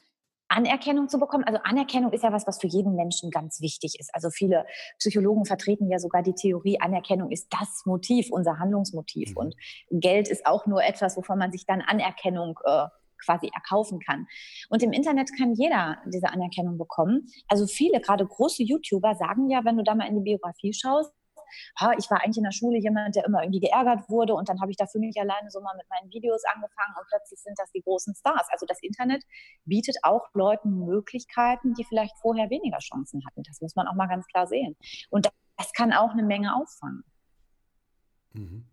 Anerkennung zu bekommen. Also Anerkennung ist ja was, was für jeden Menschen ganz wichtig ist. Also viele Psychologen vertreten ja sogar die Theorie, Anerkennung ist das Motiv, unser Handlungsmotiv. Mhm. Und Geld ist auch nur etwas, wovon man sich dann Anerkennung äh, quasi erkaufen kann. Und im Internet kann jeder diese Anerkennung bekommen. Also viele, gerade große YouTuber, sagen ja, wenn du da mal in die Biografie schaust, ha, ich war eigentlich in der Schule jemand, der immer irgendwie geärgert wurde und dann habe ich da für mich alleine so mal mit meinen Videos angefangen und plötzlich sind das die großen Stars. Also das Internet bietet auch Leuten Möglichkeiten, die vielleicht vorher weniger Chancen hatten. Das muss man auch mal ganz klar sehen. Und das kann auch eine Menge auffangen. Mhm.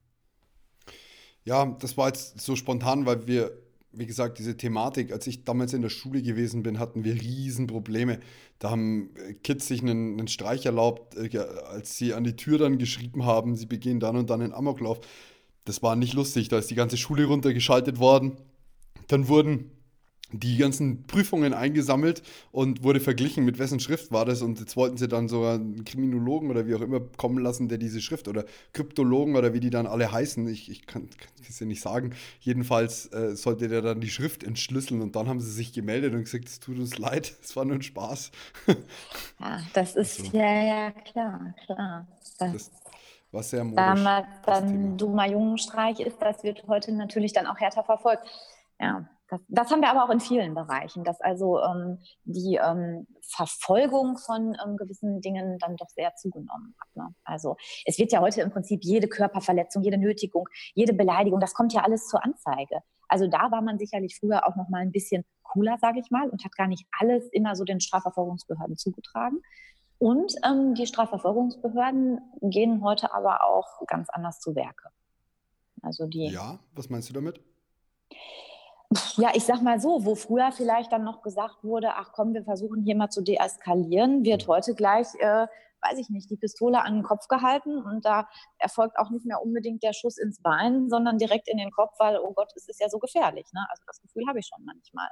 Ja, das war jetzt so spontan, weil wir wie gesagt, diese Thematik, als ich damals in der Schule gewesen bin, hatten wir Riesenprobleme. Da haben äh, Kids sich einen, einen Streich erlaubt, äh, als sie an die Tür dann geschrieben haben, sie begehen dann und dann einen Amoklauf. Das war nicht lustig, da ist die ganze Schule runtergeschaltet worden. Dann wurden die ganzen Prüfungen eingesammelt und wurde verglichen, mit wessen Schrift war das. Und jetzt wollten sie dann so einen Kriminologen oder wie auch immer kommen lassen, der diese Schrift oder Kryptologen oder wie die dann alle heißen. Ich, ich kann es ja nicht sagen. Jedenfalls äh, sollte der dann die Schrift entschlüsseln und dann haben sie sich gemeldet und gesagt, es tut uns leid, es war nur ein Spaß. ja, das ist also, ja, ja, klar, klar. Das, das war sehr modisch. Damals dann dummer Jungenstreich ist, das wird heute natürlich dann auch härter verfolgt. Ja, das, das, haben wir aber auch in vielen Bereichen, dass also ähm, die ähm, Verfolgung von ähm, gewissen Dingen dann doch sehr zugenommen hat. Ne? Also es wird ja heute im Prinzip jede Körperverletzung, jede Nötigung, jede Beleidigung, das kommt ja alles zur Anzeige. Also da war man sicherlich früher auch noch mal ein bisschen cooler, sage ich mal, und hat gar nicht alles immer so den Strafverfolgungsbehörden zugetragen. Und ähm, die Strafverfolgungsbehörden gehen heute aber auch ganz anders zu Werke. Also die. Ja, was meinst du damit? Ja, ich sag mal so, wo früher vielleicht dann noch gesagt wurde, ach komm, wir versuchen hier mal zu deeskalieren, wird mhm. heute gleich, äh, weiß ich nicht, die Pistole an den Kopf gehalten und da erfolgt auch nicht mehr unbedingt der Schuss ins Bein, sondern direkt in den Kopf, weil, oh Gott, es ist ja so gefährlich. Ne? Also das Gefühl habe ich schon manchmal.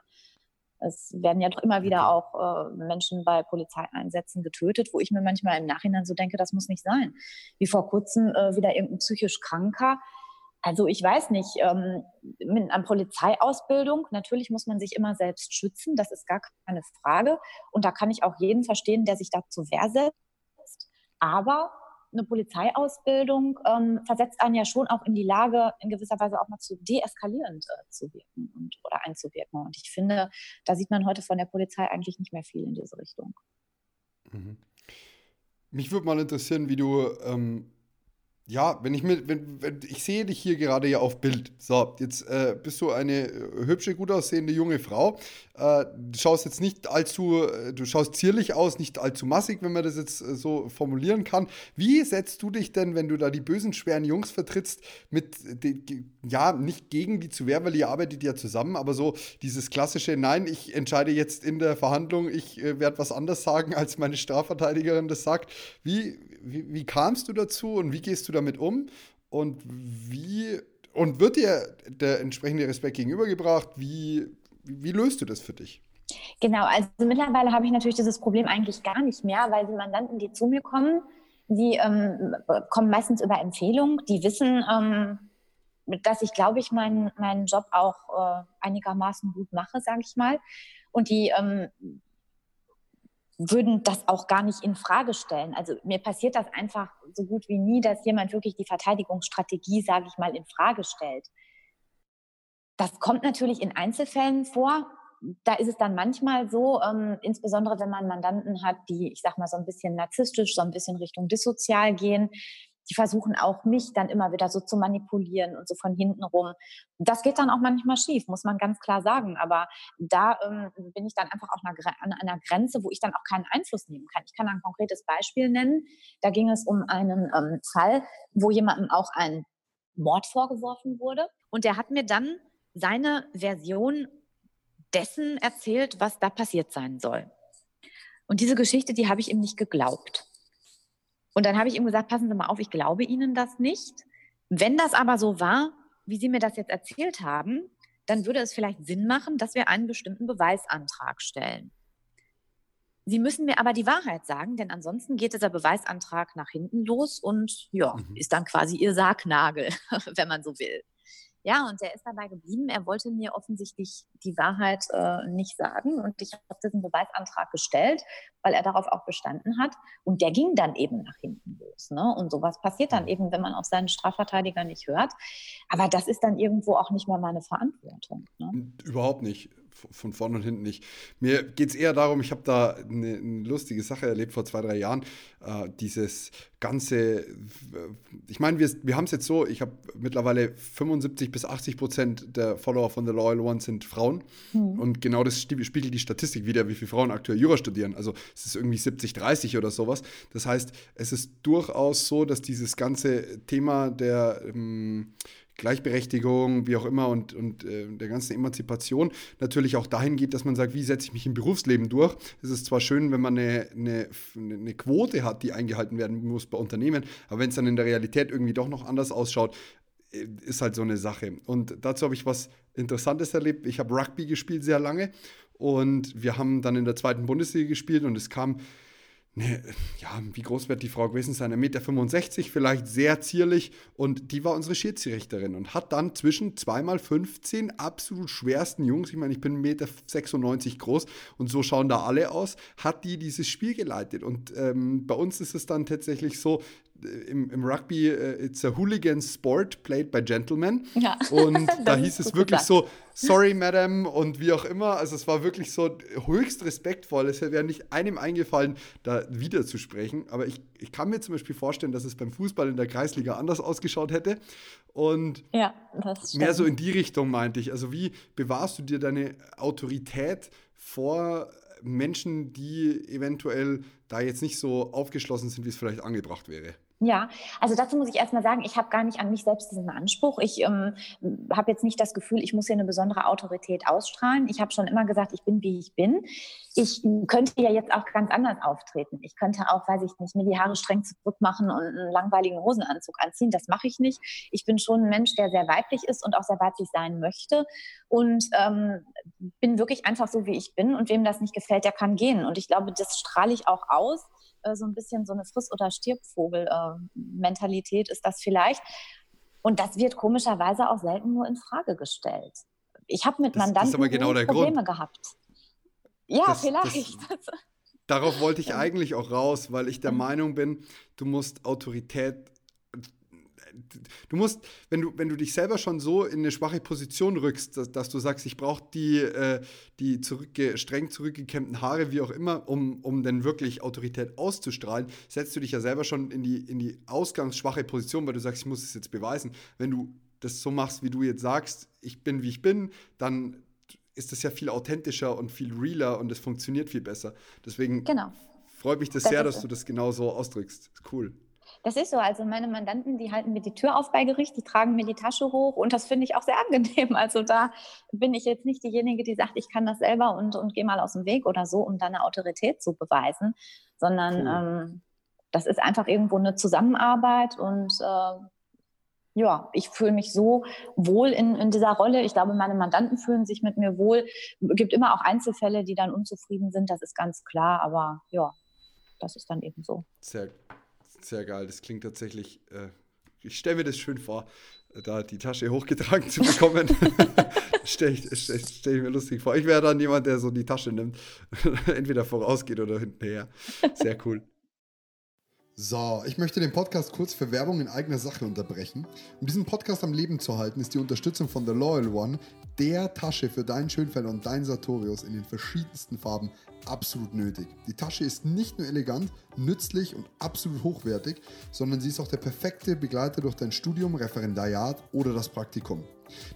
Es werden ja doch immer wieder auch äh, Menschen bei Polizeieinsätzen getötet, wo ich mir manchmal im Nachhinein so denke, das muss nicht sein. Wie vor kurzem äh, wieder irgendein psychisch Kranker, also ich weiß nicht, ähm, mit einer Polizeiausbildung, natürlich muss man sich immer selbst schützen, das ist gar keine Frage. Und da kann ich auch jeden verstehen, der sich da zur Wehr setzt. Aber eine Polizeiausbildung ähm, versetzt einen ja schon auch in die Lage, in gewisser Weise auch mal zu deeskalierend äh, zu wirken und, oder einzuwirken. Und ich finde, da sieht man heute von der Polizei eigentlich nicht mehr viel in diese Richtung. Mhm. Mich würde mal interessieren, wie du ähm, ja, wenn ich mir, wenn, wenn, ich sehe dich hier gerade ja auf Bild. So, jetzt äh, bist du eine äh, hübsche, gut aussehende junge Frau. Äh, du schaust jetzt nicht allzu, äh, du schaust zierlich aus, nicht allzu massig, wenn man das jetzt äh, so formulieren kann. Wie setzt du dich denn, wenn du da die bösen, schweren Jungs vertrittst, mit, ja, nicht gegen die zu Wehr, weil ihr arbeitet ja zusammen, aber so dieses klassische, nein, ich entscheide jetzt in der Verhandlung, ich äh, werde was anderes sagen, als meine Strafverteidigerin das sagt. Wie, wie, wie kamst du dazu und wie gehst du damit um? Und wie und wird dir der entsprechende Respekt gegenübergebracht? Wie, wie, löst du das für dich? Genau, also mittlerweile habe ich natürlich dieses Problem eigentlich gar nicht mehr, weil die Mandanten, die zu mir kommen, die ähm, kommen meistens über Empfehlung, die wissen, ähm, dass ich, glaube ich, meinen, meinen Job auch äh, einigermaßen gut mache, sage ich mal. Und die ähm, würden das auch gar nicht in Frage stellen. Also mir passiert das einfach so gut wie nie, dass jemand wirklich die Verteidigungsstrategie, sage ich mal, in Frage stellt. Das kommt natürlich in Einzelfällen vor. Da ist es dann manchmal so, ähm, insbesondere wenn man Mandanten hat, die, ich sag mal, so ein bisschen narzisstisch, so ein bisschen Richtung dissozial gehen, die versuchen auch mich dann immer wieder so zu manipulieren und so von hinten rum. Das geht dann auch manchmal schief, muss man ganz klar sagen. Aber da ähm, bin ich dann einfach auch an einer Grenze, wo ich dann auch keinen Einfluss nehmen kann. Ich kann ein konkretes Beispiel nennen. Da ging es um einen ähm, Fall, wo jemandem auch ein Mord vorgeworfen wurde. Und der hat mir dann seine Version dessen erzählt, was da passiert sein soll. Und diese Geschichte, die habe ich ihm nicht geglaubt. Und dann habe ich ihm gesagt, passen Sie mal auf, ich glaube Ihnen das nicht. Wenn das aber so war, wie Sie mir das jetzt erzählt haben, dann würde es vielleicht Sinn machen, dass wir einen bestimmten Beweisantrag stellen. Sie müssen mir aber die Wahrheit sagen, denn ansonsten geht dieser Beweisantrag nach hinten los und ja, mhm. ist dann quasi Ihr Sargnagel, wenn man so will. Ja, und er ist dabei geblieben. Er wollte mir offensichtlich die Wahrheit äh, nicht sagen. Und ich habe diesen Beweisantrag gestellt, weil er darauf auch bestanden hat. Und der ging dann eben nach hinten los. Ne? Und sowas passiert dann eben, wenn man auf seinen Strafverteidiger nicht hört. Aber das ist dann irgendwo auch nicht mehr meine Verantwortung. Ne? Überhaupt nicht von vorn und hinten nicht. Mir geht es eher darum, ich habe da eine, eine, lustige Sache erlebt vor zwei, drei Jahren. Äh, dieses ganze, ich meine, wir, wir haben es jetzt so, ich habe mittlerweile 75 bis 80 Prozent der Follower von The Loyal One sind Frauen. Mhm. Und genau das spiegelt die Statistik wieder, wie viele Frauen aktuell Jura studieren. Also es ist irgendwie 70, 30 oder sowas. Das heißt, es ist durchaus so, dass dieses ganze Thema der ähm, Gleichberechtigung, wie auch immer, und, und äh, der ganzen Emanzipation natürlich auch dahin geht, dass man sagt, wie setze ich mich im Berufsleben durch. Es ist zwar schön, wenn man eine, eine, eine Quote hat, die eingehalten werden muss bei Unternehmen, aber wenn es dann in der Realität irgendwie doch noch anders ausschaut, ist halt so eine Sache. Und dazu habe ich was Interessantes erlebt. Ich habe Rugby gespielt sehr lange und wir haben dann in der zweiten Bundesliga gespielt und es kam Ne, ja, wie groß wird die Frau gewesen sein? 1,65 Meter, vielleicht sehr zierlich. Und die war unsere Schiedsrichterin und hat dann zwischen 2x15 absolut schwersten Jungs, ich meine, ich bin 1,96 Meter groß und so schauen da alle aus, hat die dieses Spiel geleitet. Und ähm, bei uns ist es dann tatsächlich so, im, im Rugby, uh, it's a hooligan sport played by gentlemen. Ja. Und da hieß es wirklich gesagt. so, sorry, Madam und wie auch immer. Also es war wirklich so höchst respektvoll. Es wäre nicht einem eingefallen, da wieder zu sprechen. Aber ich, ich kann mir zum Beispiel vorstellen, dass es beim Fußball in der Kreisliga anders ausgeschaut hätte. Und ja, mehr so in die Richtung meinte ich. Also wie bewahrst du dir deine Autorität vor Menschen, die eventuell da jetzt nicht so aufgeschlossen sind, wie es vielleicht angebracht wäre? Ja, also dazu muss ich erstmal sagen, ich habe gar nicht an mich selbst diesen Anspruch. Ich ähm, habe jetzt nicht das Gefühl, ich muss hier eine besondere Autorität ausstrahlen. Ich habe schon immer gesagt, ich bin, wie ich bin. Ich könnte ja jetzt auch ganz anders auftreten. Ich könnte auch, weiß ich nicht, mir die Haare streng zurückmachen und einen langweiligen Hosenanzug anziehen. Das mache ich nicht. Ich bin schon ein Mensch, der sehr weiblich ist und auch sehr weiblich sein möchte. Und ähm, bin wirklich einfach so, wie ich bin. Und wem das nicht gefällt, der kann gehen. Und ich glaube, das strahle ich auch aus äh, so ein bisschen so eine Friss- oder Stirbvogel-Mentalität ist das vielleicht. Und das wird komischerweise auch selten nur in Frage gestellt. Ich habe mit das, Mandanten das genau Probleme Grund. gehabt. Ja, das, vielleicht. Das, darauf wollte ich eigentlich auch raus, weil ich der mhm. Meinung bin, du musst Autorität du musst, wenn du, wenn du dich selber schon so in eine schwache Position rückst, dass, dass du sagst, ich brauche die, äh, die zurückge streng zurückgekämmten Haare, wie auch immer, um, um dann wirklich Autorität auszustrahlen, setzt du dich ja selber schon in die, in die ausgangsschwache Position, weil du sagst, ich muss es jetzt beweisen. Wenn du das so machst, wie du jetzt sagst, ich bin, wie ich bin, dann ist das ja viel authentischer und viel realer und es funktioniert viel besser. Deswegen genau. freut mich das, das sehr, dass du das genau so ausdrückst. Cool. Das ist so. Also meine Mandanten, die halten mir die Tür auf bei Gericht, die tragen mir die Tasche hoch und das finde ich auch sehr angenehm. Also da bin ich jetzt nicht diejenige, die sagt, ich kann das selber und, und gehe mal aus dem Weg oder so, um da eine Autorität zu beweisen, sondern cool. ähm, das ist einfach irgendwo eine Zusammenarbeit und äh, ja, ich fühle mich so wohl in, in dieser Rolle. Ich glaube, meine Mandanten fühlen sich mit mir wohl. Es gibt immer auch Einzelfälle, die dann unzufrieden sind, das ist ganz klar, aber ja, das ist dann eben so. Sehr sehr geil. Das klingt tatsächlich, äh, ich stelle mir das schön vor, da die Tasche hochgetragen zu bekommen. stelle ich, stell, stell ich mir lustig vor. Ich wäre dann jemand, der so die Tasche nimmt, entweder vorausgeht oder hinterher. Sehr cool. So, ich möchte den Podcast kurz für Werbung in eigener Sache unterbrechen. Um diesen Podcast am Leben zu halten, ist die Unterstützung von The Loyal One, der Tasche für deinen Schönfeld und deinen Sartorius in den verschiedensten Farben, absolut nötig. Die Tasche ist nicht nur elegant, nützlich und absolut hochwertig, sondern sie ist auch der perfekte Begleiter durch dein Studium, Referendariat oder das Praktikum.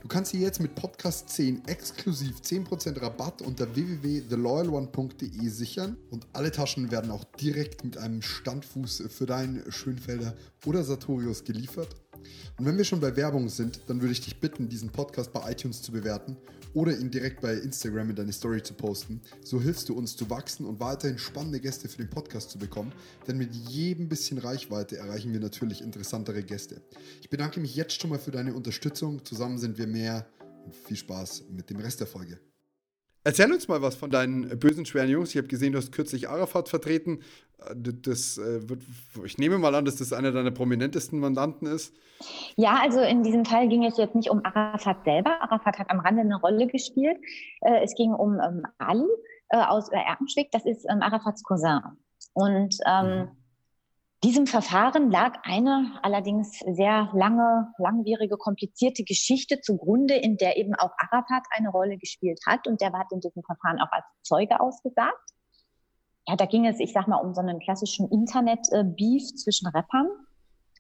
Du kannst sie jetzt mit Podcast 10 exklusiv 10% Rabatt unter www.theloyalone.de sichern und alle Taschen werden auch direkt mit einem Standfuß für deinen Schönfelder oder Sartorius geliefert. Und wenn wir schon bei Werbung sind, dann würde ich dich bitten, diesen Podcast bei iTunes zu bewerten oder ihn direkt bei Instagram in deine Story zu posten. So hilfst du uns zu wachsen und weiterhin spannende Gäste für den Podcast zu bekommen, denn mit jedem bisschen Reichweite erreichen wir natürlich interessantere Gäste. Ich bedanke mich jetzt schon mal für deine Unterstützung. Zusammen sind wir mehr und viel Spaß mit dem Rest der Folge. Erzähl uns mal was von deinen bösen, schweren Jungs. Ich habe gesehen, du hast kürzlich Arafat vertreten. Äh, das äh, wird, ich nehme mal an, dass das einer deiner prominentesten Mandanten ist. Ja, also in diesem Fall ging es jetzt nicht um Arafat selber. Arafat hat am Rande eine Rolle gespielt. Äh, es ging um ähm, Ali aus Erkenschwick. Das ist ähm, Arafats Cousin. Und ähm, mhm. Diesem Verfahren lag eine allerdings sehr lange, langwierige, komplizierte Geschichte zugrunde, in der eben auch Arafat eine Rolle gespielt hat und der hat in diesem Verfahren auch als Zeuge ausgesagt. Ja, da ging es, ich sag mal, um so einen klassischen Internet-Beef zwischen Rappern,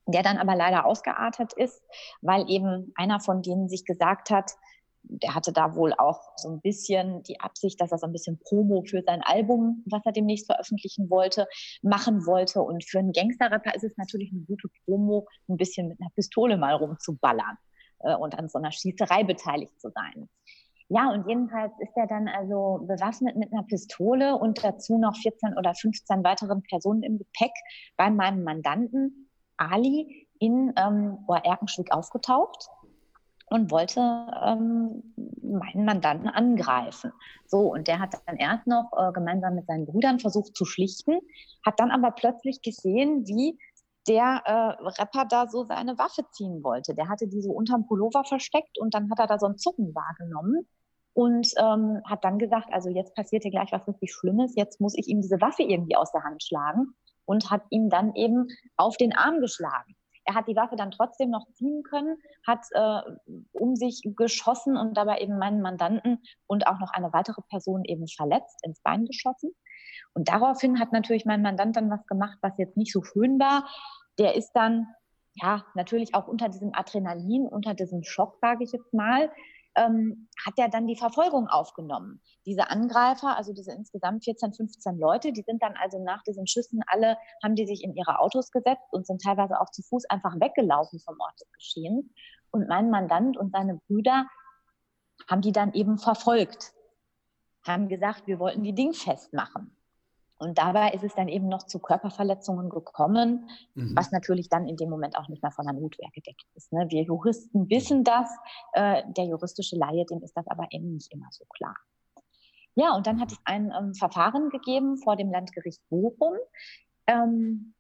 der dann aber leider ausgeartet ist, weil eben einer von denen sich gesagt hat, der hatte da wohl auch so ein bisschen die Absicht, dass er so ein bisschen Promo für sein Album, was er demnächst veröffentlichen wollte, machen wollte. Und für einen Gangsterrapper ist es natürlich eine gute Promo, ein bisschen mit einer Pistole mal rumzuballern äh, und an so einer Schießerei beteiligt zu sein. Ja, und jedenfalls ist er dann also bewaffnet mit einer Pistole und dazu noch 14 oder 15 weiteren Personen im Gepäck bei meinem Mandanten Ali in ähm, Oerkenschwick aufgetaucht und wollte ähm, meinen Mandanten angreifen. So, und der hat dann erst noch äh, gemeinsam mit seinen Brüdern versucht zu schlichten, hat dann aber plötzlich gesehen, wie der äh, Rapper da so seine Waffe ziehen wollte. Der hatte die so unterm Pullover versteckt und dann hat er da so ein Zucken wahrgenommen und ähm, hat dann gesagt, also jetzt passiert hier gleich was richtig Schlimmes, jetzt muss ich ihm diese Waffe irgendwie aus der Hand schlagen und hat ihm dann eben auf den Arm geschlagen. Er hat die Waffe dann trotzdem noch ziehen können, hat äh, um sich geschossen und dabei eben meinen Mandanten und auch noch eine weitere Person eben verletzt, ins Bein geschossen. Und daraufhin hat natürlich mein Mandant dann was gemacht, was jetzt nicht so schön war. Der ist dann, ja, natürlich auch unter diesem Adrenalin, unter diesem Schock, sage ich jetzt mal, ähm, hat er dann die Verfolgung aufgenommen. Diese Angreifer, also diese insgesamt 14, 15 Leute, die sind dann also nach diesen Schüssen alle, haben die sich in ihre Autos gesetzt und sind teilweise auch zu Fuß einfach weggelaufen vom Ort des Geschehens. Und mein Mandant und seine Brüder haben die dann eben verfolgt, haben gesagt, wir wollten die Ding festmachen. Und dabei ist es dann eben noch zu Körperverletzungen gekommen, mhm. was natürlich dann in dem Moment auch nicht mehr von der Notwehr gedeckt ist. Ne? Wir Juristen wissen das, äh, der juristische Laie, dem ist das aber eben nicht immer so klar. Ja, und dann hat es ein ähm, Verfahren gegeben vor dem Landgericht Bochum. Ähm,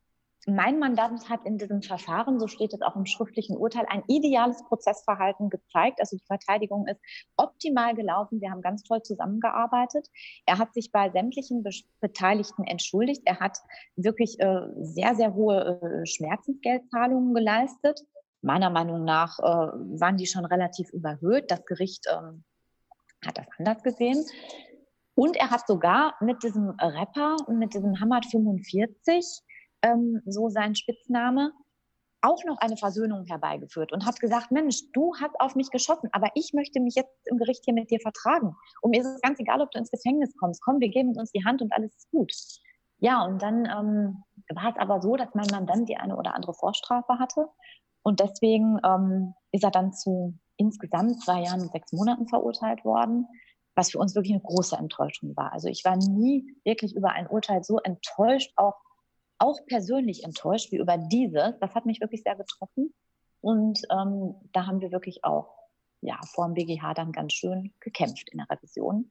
mein Mandant hat in diesem Verfahren, so steht es auch im schriftlichen Urteil, ein ideales Prozessverhalten gezeigt. Also die Verteidigung ist optimal gelaufen. Wir haben ganz toll zusammengearbeitet. Er hat sich bei sämtlichen Beteiligten entschuldigt. Er hat wirklich äh, sehr, sehr hohe äh, Schmerzensgeldzahlungen geleistet. Meiner Meinung nach äh, waren die schon relativ überhöht. Das Gericht ähm, hat das anders gesehen. Und er hat sogar mit diesem Rapper, mit diesem Hamad 45, ähm, so sein Spitzname, auch noch eine Versöhnung herbeigeführt und hat gesagt, Mensch, du hast auf mich geschossen, aber ich möchte mich jetzt im Gericht hier mit dir vertragen. Und mir ist es ganz egal, ob du ins Gefängnis kommst. Komm, wir geben uns die Hand und alles ist gut. Ja, und dann ähm, war es aber so, dass mein Mandant die eine oder andere Vorstrafe hatte. Und deswegen ähm, ist er dann zu insgesamt zwei Jahren und sechs Monaten verurteilt worden, was für uns wirklich eine große Enttäuschung war. Also ich war nie wirklich über ein Urteil so enttäuscht, auch auch persönlich enttäuscht wie über dieses. Das hat mich wirklich sehr getroffen. Und ähm, da haben wir wirklich auch ja, vor dem BGH dann ganz schön gekämpft in der Revision.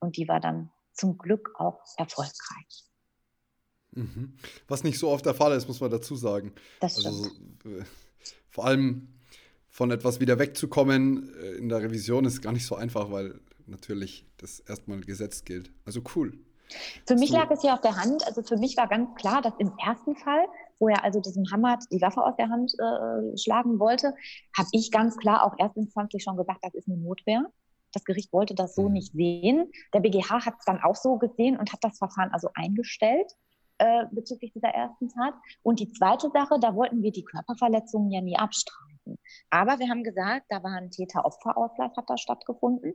Und die war dann zum Glück auch erfolgreich. Mhm. Was nicht so oft der Fall ist, muss man dazu sagen. Das also stimmt. Also, äh, vor allem von etwas wieder wegzukommen äh, in der Revision ist gar nicht so einfach, weil natürlich das erstmal gesetzt gilt. Also cool. Für mich lag es ja auf der Hand, also für mich war ganz klar, dass im ersten Fall, wo er also diesem Hamad die Waffe aus der Hand äh, schlagen wollte, habe ich ganz klar auch erstinstanzlich schon gesagt, das ist eine Notwehr. Das Gericht wollte das so mhm. nicht sehen. Der BGH hat es dann auch so gesehen und hat das Verfahren also eingestellt äh, bezüglich dieser ersten Tat. Und die zweite Sache, da wollten wir die Körperverletzungen ja nie abstreiten. Aber wir haben gesagt, da war ein Täter-Opfer-Ausgleich, hat da stattgefunden.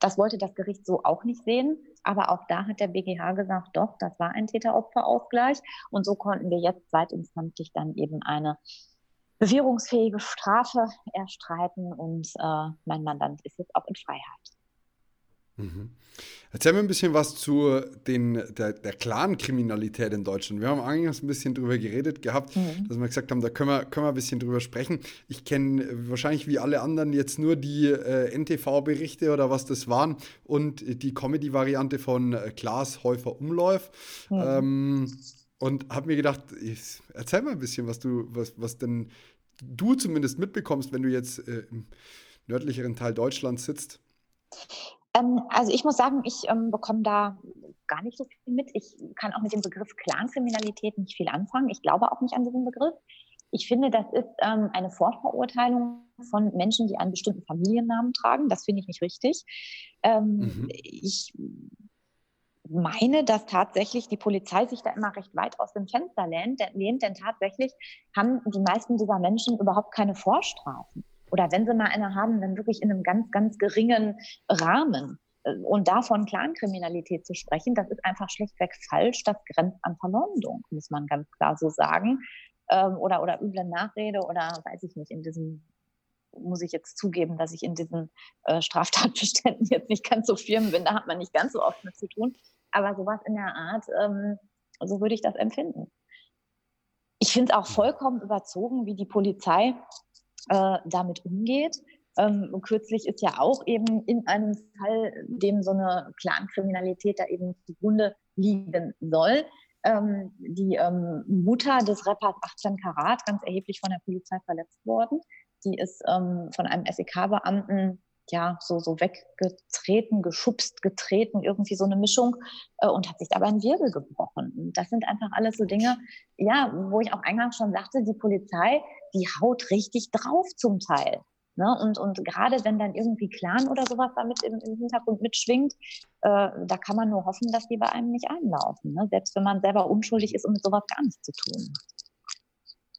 Das wollte das Gericht so auch nicht sehen. Aber auch da hat der BGH gesagt, doch, das war ein Täter-Opfer-Ausgleich. Und so konnten wir jetzt zweitinstanzlich dann eben eine bewährungsfähige Strafe erstreiten. Und äh, mein Mandant ist jetzt auch in Freiheit. Mhm. Erzähl mir ein bisschen was zu den, der, der Clan-Kriminalität in Deutschland. Wir haben eigentlich ein bisschen drüber geredet gehabt, mhm. dass wir gesagt haben, da können wir, können wir ein bisschen drüber sprechen. Ich kenne wahrscheinlich wie alle anderen jetzt nur die äh, NTV-Berichte oder was das waren und die Comedy-Variante von äh, Klaas Häufer Umlauf. Mhm. Ähm, und habe mir gedacht, ich, erzähl mal ein bisschen, was du, was, was denn du zumindest mitbekommst, wenn du jetzt äh, im nördlicheren Teil Deutschlands sitzt. Ähm, also ich muss sagen, ich ähm, bekomme da gar nicht so viel mit. Ich kann auch mit dem Begriff Clankriminalität nicht viel anfangen. Ich glaube auch nicht an diesen Begriff. Ich finde, das ist ähm, eine Vorverurteilung von Menschen, die einen bestimmten Familiennamen tragen. Das finde ich nicht richtig. Ähm, mhm. Ich meine, dass tatsächlich die Polizei sich da immer recht weit aus dem Fenster lehnt, lehnt denn tatsächlich haben die meisten dieser Menschen überhaupt keine Vorstrafen oder wenn sie mal eine haben, dann wirklich in einem ganz, ganz geringen Rahmen. Äh, und davon Clankriminalität zu sprechen, das ist einfach schlichtweg falsch. Das grenzt an Verleumdung, muss man ganz klar so sagen. Ähm, oder, oder üble Nachrede oder weiß ich nicht, in diesem muss ich jetzt zugeben, dass ich in diesen äh, Straftatbeständen jetzt nicht ganz so firm bin. Da hat man nicht ganz so oft mit zu tun. Aber sowas in der Art, ähm, so würde ich das empfinden. ich finde es auch vollkommen überzogen, wie die Polizei äh, damit umgeht. Ähm, kürzlich ist ja auch eben in einem Fall, dem so eine Clankriminalität da eben zugrunde liegen soll, ähm, die ähm, Mutter des Rappers 18 Karat ganz erheblich von der Polizei verletzt worden. Die ist ähm, von einem SEK-Beamten ja so, so weggetreten, geschubst, getreten, irgendwie so eine Mischung äh, und hat sich dabei einen Wirbel gebrochen. Und das sind einfach alles so Dinge, ja, wo ich auch eingangs schon sagte, die Polizei, die haut richtig drauf zum Teil. Ne? Und, und gerade wenn dann irgendwie Clan oder sowas damit im, im Hintergrund mitschwingt, äh, da kann man nur hoffen, dass die bei einem nicht einlaufen. Ne? Selbst wenn man selber unschuldig ist und mit sowas gar nichts zu tun.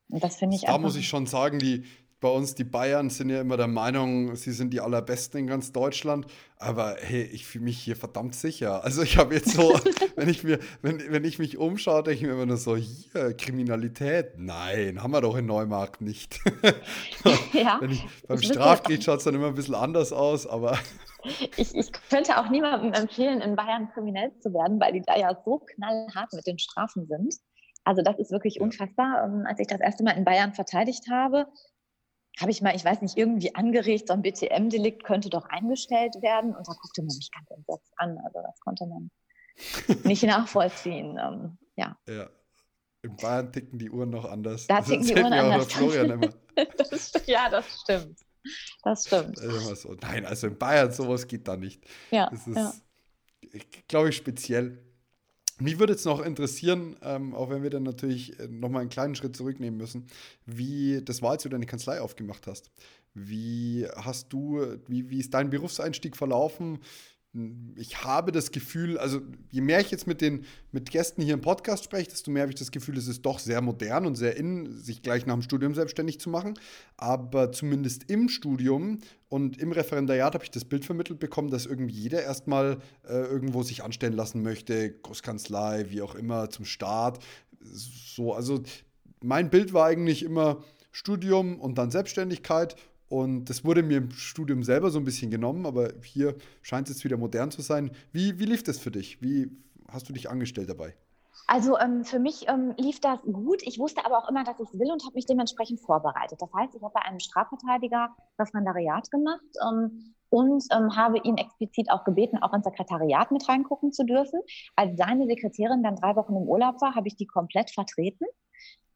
Und das finde ich Da muss ich schon sagen, die, bei uns, die Bayern sind ja immer der Meinung, sie sind die allerbesten in ganz Deutschland. Aber hey, ich fühle mich hier verdammt sicher. Also ich habe jetzt so, wenn ich mir, wenn, wenn ich mich umschaue, denke ich mir immer nur so, hier, Kriminalität. Nein, haben wir doch in Neumarkt nicht. ja, ich, beim Strafgericht schaut es dann immer ein bisschen anders aus, aber. Ich, ich könnte auch niemandem empfehlen, in Bayern kriminell zu werden, weil die da ja so knallhart mit den Strafen sind. Also das ist wirklich unfassbar. Ähm, als ich das erste Mal in Bayern verteidigt habe, habe ich mal, ich weiß nicht, irgendwie angeregt, so ein BTM-Delikt könnte doch eingestellt werden. Und da guckte man mich ganz entsetzt an. Also das konnte man nicht nachvollziehen. Ähm, ja. ja. In Bayern ticken die Uhren noch anders. Da ticken die Uhren anders. Florian immer. das, ja, das stimmt. Das stimmt. So. Nein, also in Bayern sowas geht da nicht. Ja. Das ist, ja. glaube ich, speziell. Mich würde jetzt noch interessieren, ähm, auch wenn wir dann natürlich äh, nochmal einen kleinen Schritt zurücknehmen müssen, wie das war, als du deine Kanzlei aufgemacht hast. Wie hast du, wie, wie ist dein Berufseinstieg verlaufen? Ich habe das Gefühl, also je mehr ich jetzt mit den mit Gästen hier im Podcast spreche, desto mehr habe ich das Gefühl, es ist doch sehr modern und sehr in, sich gleich nach dem Studium selbstständig zu machen. Aber zumindest im Studium und im Referendariat habe ich das Bild vermittelt bekommen, dass irgendwie jeder erstmal äh, irgendwo sich anstellen lassen möchte, Großkanzlei, wie auch immer, zum Start. So, also mein Bild war eigentlich immer Studium und dann Selbstständigkeit und das wurde mir im Studium selber so ein bisschen genommen, aber hier scheint es jetzt wieder modern zu sein. Wie, wie lief das für dich? Wie hast du dich angestellt dabei? Also ähm, für mich ähm, lief das gut. Ich wusste aber auch immer, dass ich es will und habe mich dementsprechend vorbereitet. Das heißt, ich habe bei einem Strafverteidiger Referendariat gemacht ähm, und ähm, habe ihn explizit auch gebeten, auch ins Sekretariat mit reingucken zu dürfen. Als seine Sekretärin dann drei Wochen im Urlaub war, habe ich die komplett vertreten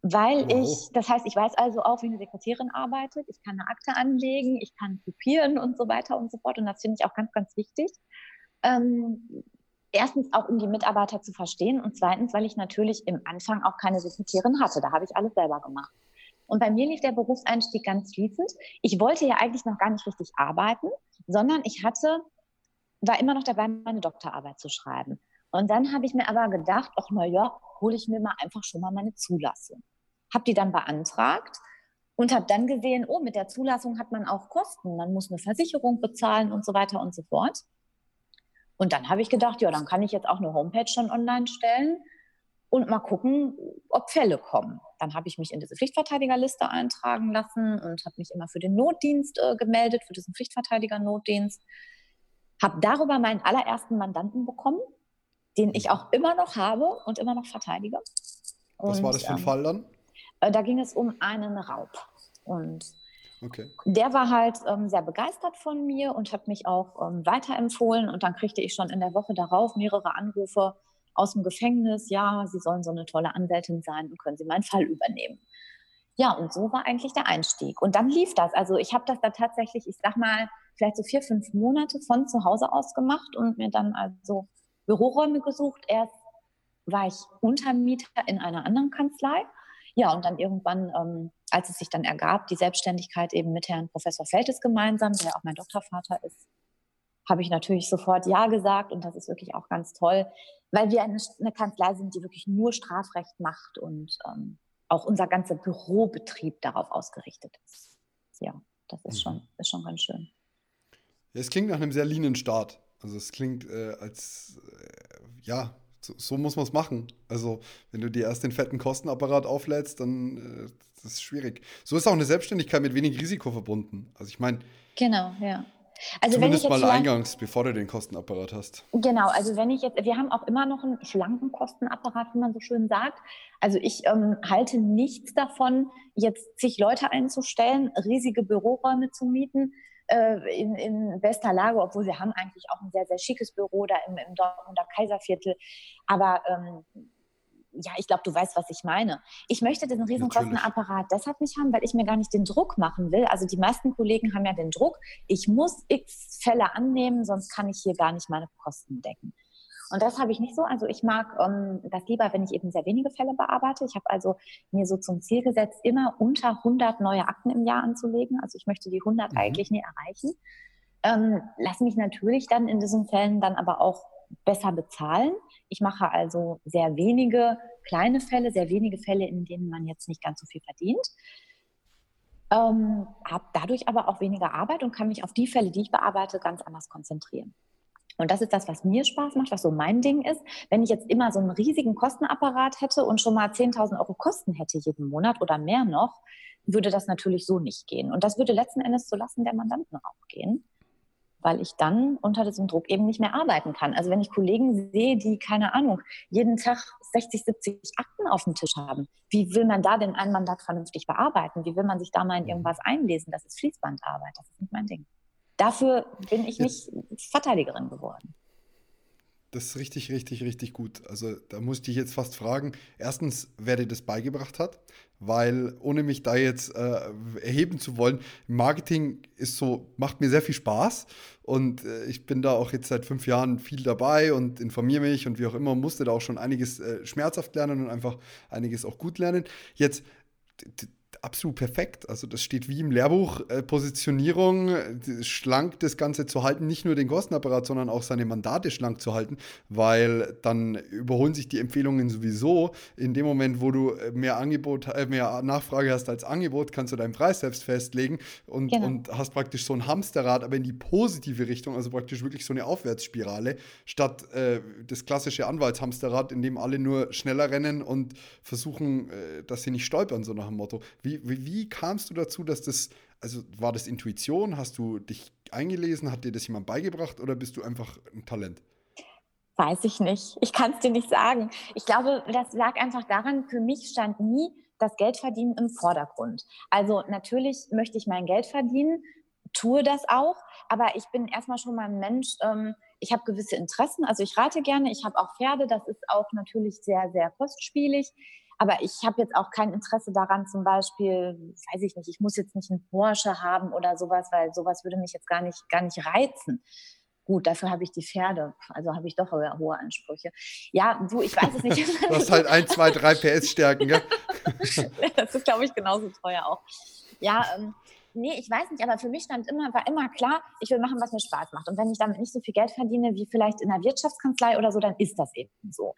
weil wow. ich, das heißt, ich weiß also auch, wie eine Sekretärin arbeitet. Ich kann eine Akte anlegen, ich kann kopieren und so weiter und so fort. Und das finde ich auch ganz, ganz wichtig. Ähm, erstens auch, um die Mitarbeiter zu verstehen und zweitens, weil ich natürlich im Anfang auch keine Sekretärin hatte. Da habe ich alles selber gemacht. Und bei mir lief der Berufseinstieg ganz fließend. Ich wollte ja eigentlich noch gar nicht richtig arbeiten, sondern ich hatte, war immer noch dabei, meine Doktorarbeit zu schreiben. Und dann habe ich mir aber gedacht, ach na ja, hole ich mir mal einfach schon mal meine Zulassung habe die dann beantragt und habe dann gesehen, oh, mit der Zulassung hat man auch Kosten. Man muss eine Versicherung bezahlen und so weiter und so fort. Und dann habe ich gedacht, ja, dann kann ich jetzt auch eine Homepage schon online stellen und mal gucken, ob Fälle kommen. Dann habe ich mich in diese Pflichtverteidigerliste eintragen lassen und habe mich immer für den Notdienst äh, gemeldet, für diesen Pflichtverteidiger-Notdienst. Habe darüber meinen allerersten Mandanten bekommen, den ich auch immer noch habe und immer noch verteidige. Was und, war das für ein ähm, Fall dann? Äh, da ging es um einen Raub. Und okay. der war halt ähm, sehr begeistert von mir und hat mich auch ähm, weiterempfohlen. Und dann kriegte ich schon in der Woche darauf mehrere Anrufe aus dem Gefängnis. Ja, Sie sollen so eine tolle Anwältin sein und können Sie meinen Fall übernehmen. Ja, und so war eigentlich der Einstieg. Und dann lief das. Also ich habe das da tatsächlich, ich sag mal, vielleicht so vier, fünf Monate von zu Hause aus gemacht und mir dann also Büroräume gesucht. Erst war ich Untermieter in einer anderen Kanzlei ja, und dann irgendwann, ähm, als es sich dann ergab, die Selbstständigkeit eben mit Herrn Professor Feltes gemeinsam, der auch mein Doktorvater ist, habe ich natürlich sofort Ja gesagt und das ist wirklich auch ganz toll, weil wir eine, eine Kanzlei sind, die wirklich nur Strafrecht macht und ähm, auch unser ganzer Bürobetrieb darauf ausgerichtet ist. Ja, das ist, mhm. schon, ist schon ganz schön. Es klingt nach einem sehr leanen Start. Also es klingt äh, als, äh, ja, so, so muss man es machen. Also, wenn du dir erst den fetten Kostenapparat auflädst, dann äh, das ist schwierig. So ist auch eine Selbstständigkeit mit wenig Risiko verbunden. Also ich meine. Genau, ja. Also Zumindest mal eingangs, bevor du den Kostenapparat hast. Genau, also wenn ich jetzt, wir haben auch immer noch einen schlanken Kostenapparat, wie man so schön sagt. Also ich ähm, halte nichts davon, jetzt zig Leute einzustellen, riesige Büroräume zu mieten äh, in, in bester Lage, obwohl wir haben eigentlich auch ein sehr, sehr schickes Büro da im, im Dortmunder Kaiserviertel. Aber ähm, ja, ich glaube, du weißt, was ich meine. Ich möchte diesen riesen Kostenapparat deshalb nicht haben, weil ich mir gar nicht den Druck machen will. Also die meisten Kollegen haben ja den Druck, ich muss x Fälle annehmen, sonst kann ich hier gar nicht meine Kosten decken. Und das habe ich nicht so. Also ich mag ähm, das lieber, wenn ich eben sehr wenige Fälle bearbeite. Ich habe also mir so zum Ziel gesetzt, immer unter 100 neue Akten im Jahr anzulegen. Also ich möchte die 100 mhm. eigentlich nie erreichen. Ähm, lass mich natürlich dann in diesen Fällen dann aber auch besser bezahlen. Ich mache also sehr wenige kleine Fälle, sehr wenige Fälle, in denen man jetzt nicht ganz so viel verdient. Ähm, habe dadurch aber auch weniger Arbeit und kann mich auf die Fälle, die ich bearbeite, ganz anders konzentrieren. Und das ist das, was mir Spaß macht, was so mein Ding ist. Wenn ich jetzt immer so einen riesigen Kostenapparat hätte und schon mal 10.000 Euro Kosten hätte jeden Monat oder mehr noch, würde das natürlich so nicht gehen. Und das würde letzten Endes zulassen der Mandanten auch gehen weil ich dann unter diesem Druck eben nicht mehr arbeiten kann. Also wenn ich Kollegen sehe, die, keine Ahnung, jeden Tag 60, 70 Akten auf dem Tisch haben, wie will man da denn ein Mandat vernünftig bearbeiten? Wie will man sich da mal in irgendwas einlesen? Das ist Fließbandarbeit, das ist nicht mein Ding. Dafür bin ich nicht Verteidigerin geworden. Das ist richtig, richtig, richtig gut. Also da muss ich dich jetzt fast fragen, erstens, wer dir das beigebracht hat, weil ohne mich da jetzt äh, erheben zu wollen, Marketing ist so, macht mir sehr viel Spaß und äh, ich bin da auch jetzt seit fünf Jahren viel dabei und informiere mich und wie auch immer, musste da auch schon einiges äh, schmerzhaft lernen und einfach einiges auch gut lernen. Jetzt absolut perfekt. Also das steht wie im Lehrbuch, äh, Positionierung, schlank das Ganze zu halten, nicht nur den Kostenapparat, sondern auch seine Mandate schlank zu halten, weil dann überholen sich die Empfehlungen sowieso. In dem Moment, wo du äh, mehr Angebot, äh, mehr Nachfrage hast als Angebot, kannst du deinen Preis selbst festlegen und, genau. und hast praktisch so ein Hamsterrad, aber in die positive Richtung, also praktisch wirklich so eine Aufwärtsspirale, statt äh, das klassische Anwaltshamsterrad, in dem alle nur schneller rennen und versuchen, äh, dass sie nicht stolpern, so nach dem Motto. Wie wie, wie, wie kamst du dazu, dass das, also war das Intuition? Hast du dich eingelesen? Hat dir das jemand beigebracht oder bist du einfach ein Talent? Weiß ich nicht. Ich kann es dir nicht sagen. Ich glaube, das lag einfach daran, für mich stand nie das Geldverdienen im Vordergrund. Also natürlich möchte ich mein Geld verdienen, tue das auch, aber ich bin erstmal schon mal ein Mensch, ähm, ich habe gewisse Interessen, also ich reite gerne, ich habe auch Pferde, das ist auch natürlich sehr, sehr kostspielig. Aber ich habe jetzt auch kein Interesse daran, zum Beispiel, weiß ich nicht, ich muss jetzt nicht einen Porsche haben oder sowas, weil sowas würde mich jetzt gar nicht, gar nicht reizen. Gut, dafür habe ich die Pferde, also habe ich doch hohe Ansprüche. Ja, du, ich weiß es nicht. du hast halt ein, zwei, drei PS Stärken, gell? das ist, glaube ich, genauso teuer auch. Ja, ähm, nee, ich weiß nicht, aber für mich stand immer, war immer klar, ich will machen, was mir Spaß macht. Und wenn ich damit nicht so viel Geld verdiene wie vielleicht in einer Wirtschaftskanzlei oder so, dann ist das eben so.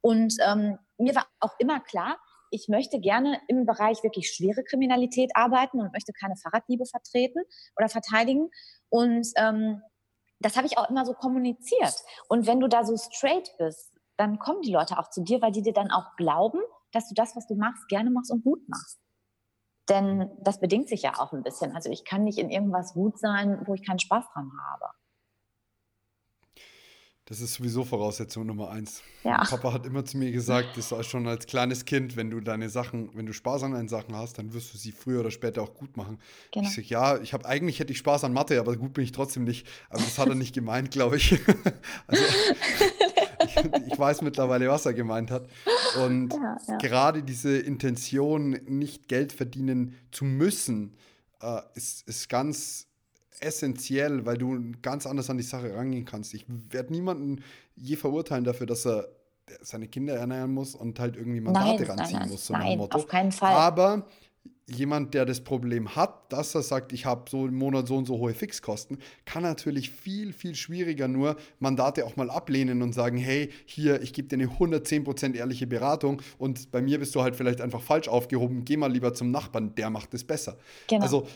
Und ähm, mir war auch immer klar, ich möchte gerne im Bereich wirklich schwere Kriminalität arbeiten und möchte keine Fahrraddiebe vertreten oder verteidigen. Und ähm, das habe ich auch immer so kommuniziert. Und wenn du da so straight bist, dann kommen die Leute auch zu dir, weil die dir dann auch glauben, dass du das, was du machst, gerne machst und gut machst. Denn das bedingt sich ja auch ein bisschen. Also ich kann nicht in irgendwas gut sein, wo ich keinen Spaß dran habe. Das ist sowieso Voraussetzung Nummer eins. Ja. Papa hat immer zu mir gesagt, das war schon als kleines Kind, wenn du deine Sachen, wenn du Spaß an deinen Sachen hast, dann wirst du sie früher oder später auch gut machen. Genau. Ich sage, ja, ich habe eigentlich hätte ich Spaß an Mathe, aber gut bin ich trotzdem nicht. Aber das hat er nicht gemeint, glaube ich. also, ich, weiß mittlerweile, was er gemeint hat. Und ja, ja. gerade diese Intention, nicht Geld verdienen zu müssen, äh, ist, ist ganz essentiell, weil du ganz anders an die Sache rangehen kannst. Ich werde niemanden je verurteilen dafür, dass er seine Kinder ernähren muss und halt irgendwie Mandate nein, ranziehen nein, muss. So nein, auf keinen Fall. Aber jemand, der das Problem hat, dass er sagt, ich habe so im Monat so und so hohe Fixkosten, kann natürlich viel, viel schwieriger nur Mandate auch mal ablehnen und sagen, hey, hier, ich gebe dir eine 110% ehrliche Beratung und bei mir bist du halt vielleicht einfach falsch aufgehoben, geh mal lieber zum Nachbarn, der macht es besser. Genau. Also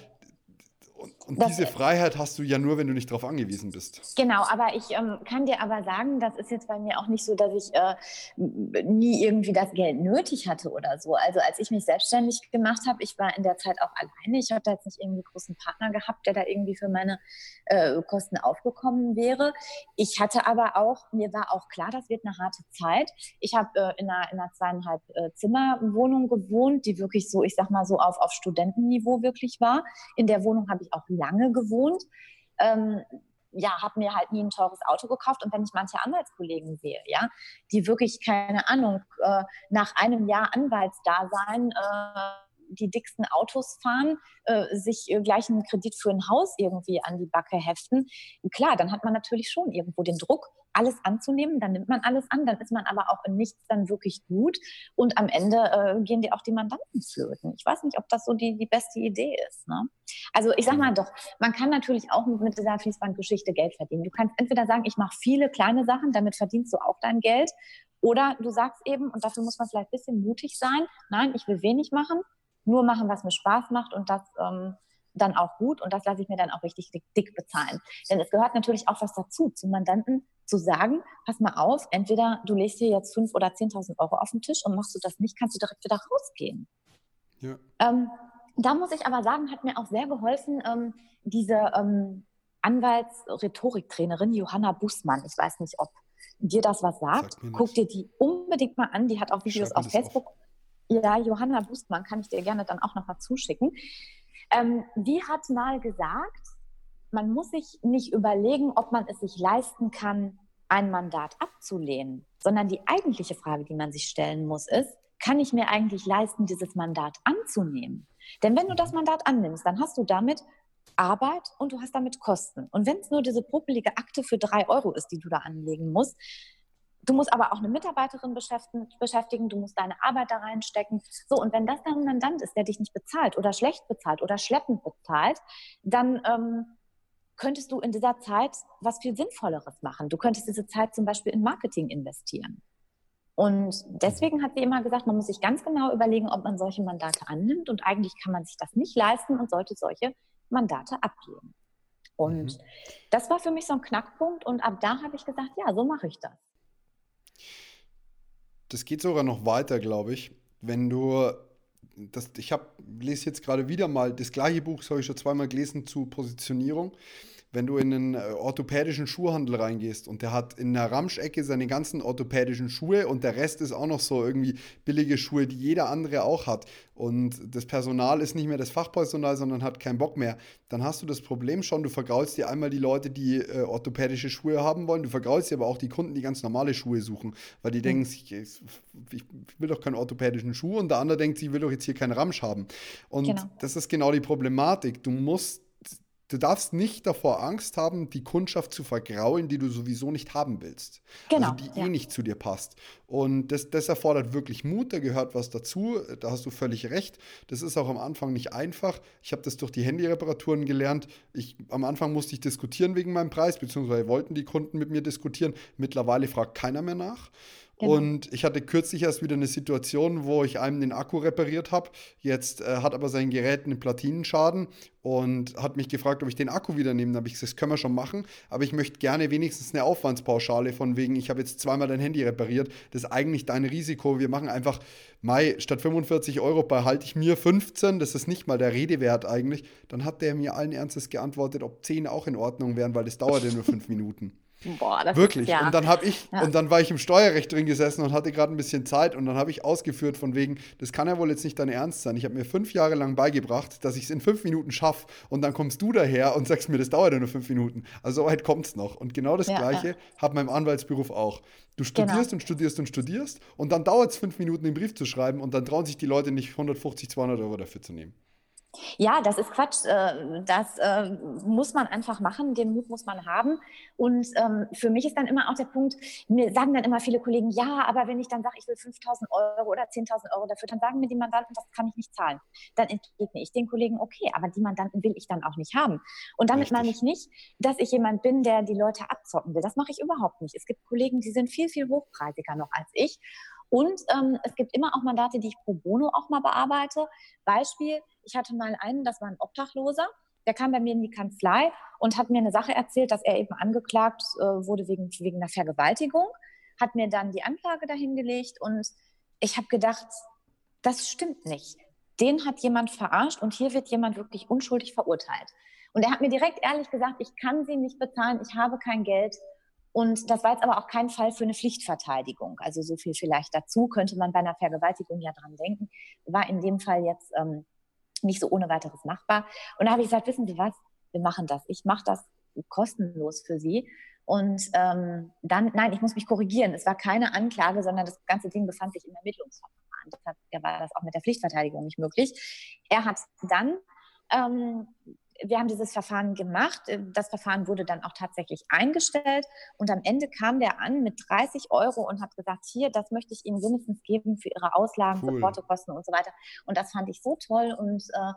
Und das, diese Freiheit hast du ja nur, wenn du nicht darauf angewiesen bist. Genau, aber ich ähm, kann dir aber sagen, das ist jetzt bei mir auch nicht so, dass ich äh, nie irgendwie das Geld nötig hatte oder so. Also als ich mich selbstständig gemacht habe, ich war in der Zeit auch alleine. Ich habe da jetzt nicht irgendwie großen Partner gehabt, der da irgendwie für meine äh, Kosten aufgekommen wäre. Ich hatte aber auch, mir war auch klar, das wird eine harte Zeit. Ich habe äh, in, einer, in einer zweieinhalb äh, Zimmerwohnung gewohnt, die wirklich so, ich sag mal so auf, auf Studentenniveau wirklich war. In der Wohnung habe ich auch lange gewohnt. Ähm, ja, habe mir halt nie ein teures Auto gekauft. Und wenn ich manche Anwaltskollegen sehe, ja, die wirklich, keine Ahnung, äh, nach einem Jahr Anwaltsdasein äh, die dicksten Autos fahren, äh, sich äh, gleich einen Kredit für ein Haus irgendwie an die Backe heften. Klar, dann hat man natürlich schon irgendwo den Druck, alles anzunehmen, dann nimmt man alles an, dann ist man aber auch in nichts dann wirklich gut und am Ende äh, gehen dir auch die Mandanten flöten. Ich weiß nicht, ob das so die, die beste Idee ist. Ne? Also ich sag mal doch, man kann natürlich auch mit, dieser Fließbandgeschichte Geld verdienen. Du kannst entweder sagen, ich mache viele kleine Sachen, damit verdienst du auch dein Geld, oder du sagst eben, und dafür muss man vielleicht ein bisschen mutig sein, nein, ich will wenig machen, nur machen, was mir Spaß macht und das ähm, dann auch gut und das lasse ich mir dann auch richtig dick, dick, bezahlen. Denn es gehört natürlich auch was dazu, zum Mandanten zu sagen, pass mal auf, entweder du legst hier jetzt 5.000 oder 10.000 Euro auf den Tisch und machst du das nicht, kannst du direkt wieder rausgehen. Ja. Ähm, da muss ich aber sagen, hat mir auch sehr geholfen, ähm, diese ähm, Anwaltsrhetoriktrainerin Johanna Bußmann. Ich weiß nicht, ob dir das was sagt. sagt Guck dir die unbedingt mal an. Die hat auch Videos auf Facebook. Auf. Ja, Johanna Bustmann kann ich dir gerne dann auch noch mal zuschicken. Ähm, die hat mal gesagt, man muss sich nicht überlegen, ob man es sich leisten kann, ein Mandat abzulehnen, sondern die eigentliche Frage, die man sich stellen muss, ist, kann ich mir eigentlich leisten, dieses Mandat anzunehmen? Denn wenn du das Mandat annimmst, dann hast du damit Arbeit und du hast damit Kosten. Und wenn es nur diese puppelige Akte für drei Euro ist, die du da anlegen musst, Du musst aber auch eine Mitarbeiterin beschäftigen, du musst deine Arbeit da reinstecken. So, und wenn das dann ein Mandant ist, der dich nicht bezahlt oder schlecht bezahlt oder schleppend bezahlt, dann ähm, könntest du in dieser Zeit was viel Sinnvolleres machen. Du könntest diese Zeit zum Beispiel in Marketing investieren. Und deswegen hat sie immer gesagt, man muss sich ganz genau überlegen, ob man solche Mandate annimmt. Und eigentlich kann man sich das nicht leisten und sollte solche Mandate ablehnen. Und mhm. das war für mich so ein Knackpunkt. Und ab da habe ich gesagt, ja, so mache ich das das geht sogar noch weiter, glaube ich. Wenn du, das, ich habe, lese jetzt gerade wieder mal, das gleiche Buch, das habe ich schon zweimal gelesen, zu Positionierung wenn du in einen äh, orthopädischen Schuhhandel reingehst und der hat in der Ramschecke seine ganzen orthopädischen Schuhe und der Rest ist auch noch so irgendwie billige Schuhe, die jeder andere auch hat und das Personal ist nicht mehr das Fachpersonal, sondern hat keinen Bock mehr, dann hast du das Problem schon, du vergraulst dir einmal die Leute, die äh, orthopädische Schuhe haben wollen, du vergraulst dir aber auch die Kunden, die ganz normale Schuhe suchen, weil die mhm. denken, ich, ich, will doch keinen orthopädischen Schuh und der andere denkt, ich will doch jetzt hier keinen Ramsch haben. Und genau. das ist genau die Problematik. Du musst Du darfst nicht davor Angst haben, die Kundschaft zu vergraulen, die du sowieso nicht haben willst. Also genau. Also die eh ja. eh nicht zu dir passt. Und das, das erfordert wirklich Mut, da gehört was dazu. Da hast du völlig recht. Das ist auch am Anfang nicht einfach. Ich habe das durch die Handyreparaturen gelernt. Ich, am Anfang musste ich diskutieren wegen meinem Preis, beziehungsweise wollten die Kunden mit mir diskutieren. Mittlerweile fragt keiner mehr nach. Genau. Und ich hatte kürzlich erst wieder eine Situation, wo ich einem den Akku repariert habe. Jetzt äh, hat aber sein Gerät einen Platinenschaden und hat mich gefragt, ob ich den Akku wieder nehme. Da habe ich gesagt, das können wir schon machen, aber ich möchte gerne wenigstens eine Aufwandspauschale von wegen, ich habe jetzt zweimal dein Handy repariert. Das ist eigentlich dein Risiko. Wir machen einfach, Mai, statt 45 Euro behalte ich mir 15. Das ist nicht mal der Redewert eigentlich. Dann hat der mir allen Ernstes geantwortet, ob 10 auch in Ordnung wären, weil das dauerte nur 5 Minuten. Boah, das Wirklich. Ist, ja. Und dann habe ich, ja. und dann war ich im Steuerrecht drin gesessen und hatte gerade ein bisschen Zeit und dann habe ich ausgeführt von wegen, das kann ja wohl jetzt nicht dein Ernst sein. Ich habe mir fünf Jahre lang beigebracht, dass ich es in fünf Minuten schaffe und dann kommst du daher und sagst mir, das dauert ja nur fünf Minuten. Also so weit kommt es noch. Und genau das ja, Gleiche hat mein Anwaltsberuf auch. Du studierst genau. und studierst und studierst und dann dauert es fünf Minuten, den Brief zu schreiben und dann trauen sich die Leute nicht 150, 200 Euro dafür zu nehmen. Ja, das ist Quatsch. Äh, das äh, muss man einfach machen, den Mut muss man haben. Und ähm, für mich ist dann immer auch der Punkt, mir sagen dann immer viele Kollegen, ja, aber wenn ich dann sage, ich will 5.000 Euro oder 10.000 Euro dafür, dann sagen mir die Mandanten, das kann ich nicht zahlen. Dann entgegne ich den Kollegen, okay, aber die Mandanten will ich dann auch nicht haben. Und damit Richtig. meine ich nicht, dass ich jemand bin, der die Leute abzocken will. Das mache ich überhaupt nicht. Es gibt Kollegen, die sind viel, viel hochpreisiger noch als ich. Und ähm, es gibt immer auch Mandate, die ich pro bono auch mal bearbeite. Beispiel, ich hatte mal einen, das war ein Obdachloser, der kam bei mir in die Kanzlei und hat mir eine Sache erzählt, dass er eben angeklagt äh, wurde wegen, wegen einer Vergewaltigung, hat mir dann die Anklage dahingelegt und ich habe gedacht, das stimmt nicht. Den hat jemand verarscht und hier wird jemand wirklich unschuldig verurteilt. Und er hat mir direkt ehrlich gesagt, ich kann sie nicht bezahlen, ich habe kein Geld. Und das war jetzt aber auch kein Fall für eine Pflichtverteidigung. Also so viel vielleicht dazu könnte man bei einer Vergewaltigung ja dran denken. War in dem Fall jetzt ähm, nicht so ohne weiteres machbar. Und da habe ich gesagt, wissen Sie was, wir machen das. Ich mache das kostenlos für Sie. Und ähm, dann, nein, ich muss mich korrigieren. Es war keine Anklage, sondern das ganze Ding befand sich im Ermittlungsverfahren. Deshalb war das auch mit der Pflichtverteidigung nicht möglich. Er hat dann ähm, wir haben dieses Verfahren gemacht. Äh, das Verfahren wurde dann auch tatsächlich eingestellt. Und am Ende kam der an mit 30 Euro und hat gesagt, hier, das möchte ich Ihnen wenigstens geben für Ihre Auslagen, cool. für Portokosten und so weiter. Und das fand ich so toll. Und äh,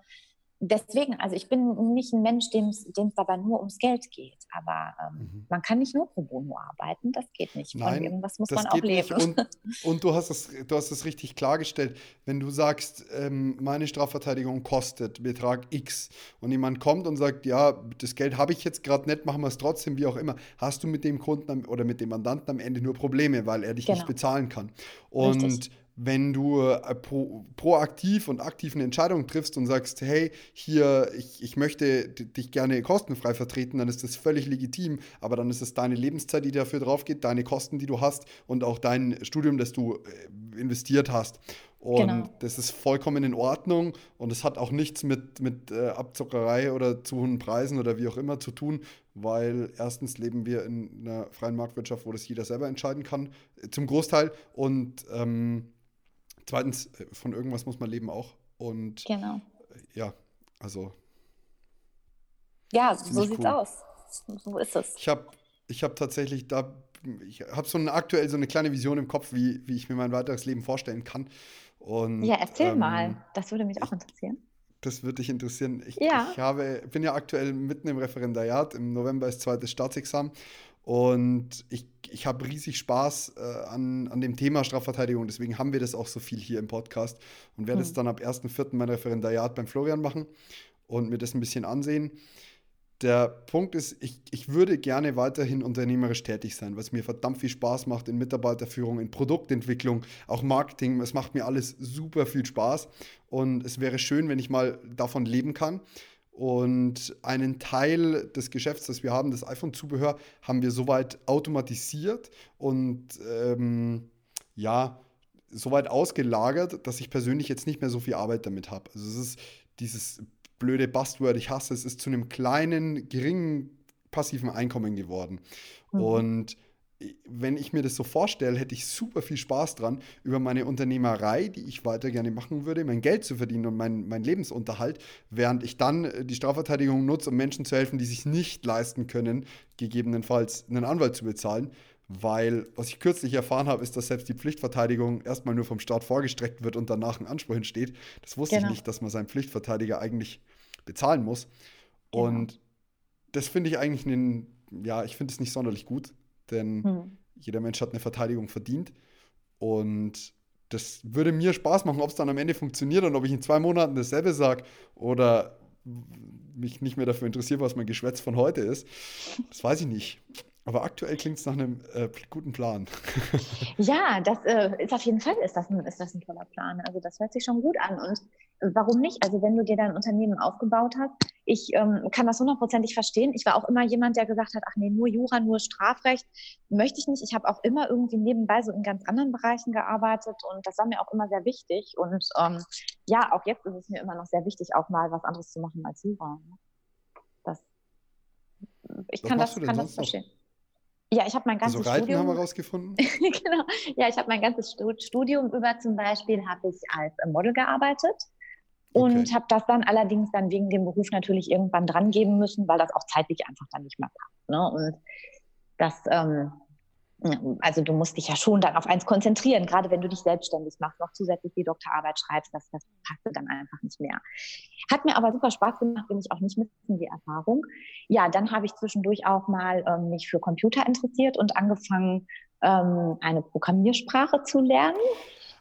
deswegen, also ich bin nicht ein Mensch, dem es dabei nur ums Geld geht. Aber ähm, mhm. man kann nicht nur pro bono arbeiten, das geht nicht. Von Nein, irgendwas muss man auch leben. Und, und, du, hast es, du hast es richtig klargestellt. Wenn du sagst, ähm, meine Strafverteidigung kostet Betrag X und jemand kommt und sagt, ja, das Geld habe ich jetzt gerade nicht, machen wir es trotzdem, wie auch immer, hast du mit dem Kunden oder mit dem Mandanten am Ende nur Probleme, weil er dich genau. nicht bezahlen kann. Und richtig wenn du äh, pro, proaktiv und aktiv eine Entscheidung triffst und sagst, hey, hier, ich, ich möchte dich gerne kostenfrei vertreten, dann ist das völlig legitim, aber dann ist es deine Lebenszeit, die dafür drauf geht, deine Kosten, die du hast und auch dein Studium, das du äh, investiert hast. Und genau. das ist vollkommen in Ordnung und es hat auch nichts mit, mit äh, Abzockerei oder zu hohen Preisen oder wie auch immer zu tun, weil erstens leben wir in einer freien Marktwirtschaft, wo das jeder selber entscheiden kann, zum Großteil. Und ähm, Zweitens, äh, von irgendwas muss man leben auch. Und genau. Äh, ja, also. Ja, so sieht's cool. aus. So ist es. Ich habe ich hab tatsächlich da, ich habe so eine aktuell so eine kleine Vision im Kopf, wie, wie ich mir mein weiteres Leben vorstellen kann. Und, ja, erzähl ähm, mal. Das würde mich auch interessieren. Das würde dich interessieren. Ich, ja. ich habe, bin ja aktuell mitten im Referendariat. Im November ist zweites Staatsexamen. Und ich, ich habe riesig Spaß äh, an, an dem Thema Strafverteidigung. Deswegen haben wir das auch so viel hier im Podcast und werde mhm. es dann ab 1.4. mein Referendariat beim Florian machen und mir das ein bisschen ansehen. Der Punkt ist, ich, ich würde gerne weiterhin unternehmerisch tätig sein, was mir verdammt viel Spaß macht in Mitarbeiterführung, in Produktentwicklung, auch Marketing. Es macht mir alles super viel Spaß und es wäre schön, wenn ich mal davon leben kann. Und einen Teil des Geschäfts, das wir haben, das iPhone-Zubehör, haben wir soweit automatisiert und ähm, ja, soweit ausgelagert, dass ich persönlich jetzt nicht mehr so viel Arbeit damit habe. Also es ist dieses blöde Buzzword, ich hasse es, ist zu einem kleinen, geringen passiven Einkommen geworden. Mhm. Und wenn ich mir das so vorstelle, hätte ich super viel Spaß dran, über meine Unternehmerei, die ich weiter gerne machen würde, mein Geld zu verdienen und meinen mein Lebensunterhalt, während ich dann äh, die Strafverteidigung nutze, um Menschen zu helfen, die sich nicht leisten können, gegebenenfalls einen Anwalt zu bezahlen. Weil, was ich kürzlich erfahren habe, ist, dass selbst die Pflichtverteidigung erstmal nur vom Staat vorgestreckt wird und danach ein Anspruch entsteht. Das wusste genau. ich nicht, dass man seinen Pflichtverteidiger eigentlich bezahlen muss. Genau. Und das finde ich eigentlich einen, ja, ich finde es nicht sonderlich gut denn hm. jeder Mensch hat eine Verteidigung verdient. Und das würde mir Spaß machen, ob es dann am Ende funktioniert und ob ich in zwei Monaten dasselbe sage oder mich nicht mehr dafür interessiere, was mein Geschwätz von heute ist. Das weiß ich nicht. Aber aktuell klingt es nach einem äh, guten Plan. ja, das äh, ist auf jeden Fall ist das, ein, ist das ein toller Plan. Also das hört sich schon gut an. Und warum nicht? Also wenn du dir dein Unternehmen aufgebaut hast, ich ähm, kann das hundertprozentig verstehen. Ich war auch immer jemand, der gesagt hat, ach nee, nur Jura, nur Strafrecht möchte ich nicht. Ich habe auch immer irgendwie nebenbei so in ganz anderen Bereichen gearbeitet und das war mir auch immer sehr wichtig. Und ähm, ja, auch jetzt ist es mir immer noch sehr wichtig, auch mal was anderes zu machen als Jura. Ne? Das, ich was kann das, kann das verstehen. Noch? Ja, ich habe mein ganzes also Reiten Studium. haben wir rausgefunden. genau. Ja, ich habe mein ganzes Studium über zum Beispiel habe ich als Model gearbeitet und okay. habe das dann allerdings dann wegen dem Beruf natürlich irgendwann dran geben müssen, weil das auch zeitlich einfach dann nicht mehr passt. Ne? Und das ähm, also du musst dich ja schon dann auf eins konzentrieren, gerade wenn du dich selbstständig machst, noch zusätzlich die Doktorarbeit schreibst, das, das passt dann einfach nicht mehr. Hat mir aber super Spaß gemacht, will ich auch nicht missen, die Erfahrung. Ja, dann habe ich zwischendurch auch mal ähm, mich für Computer interessiert und angefangen, ähm, eine Programmiersprache zu lernen.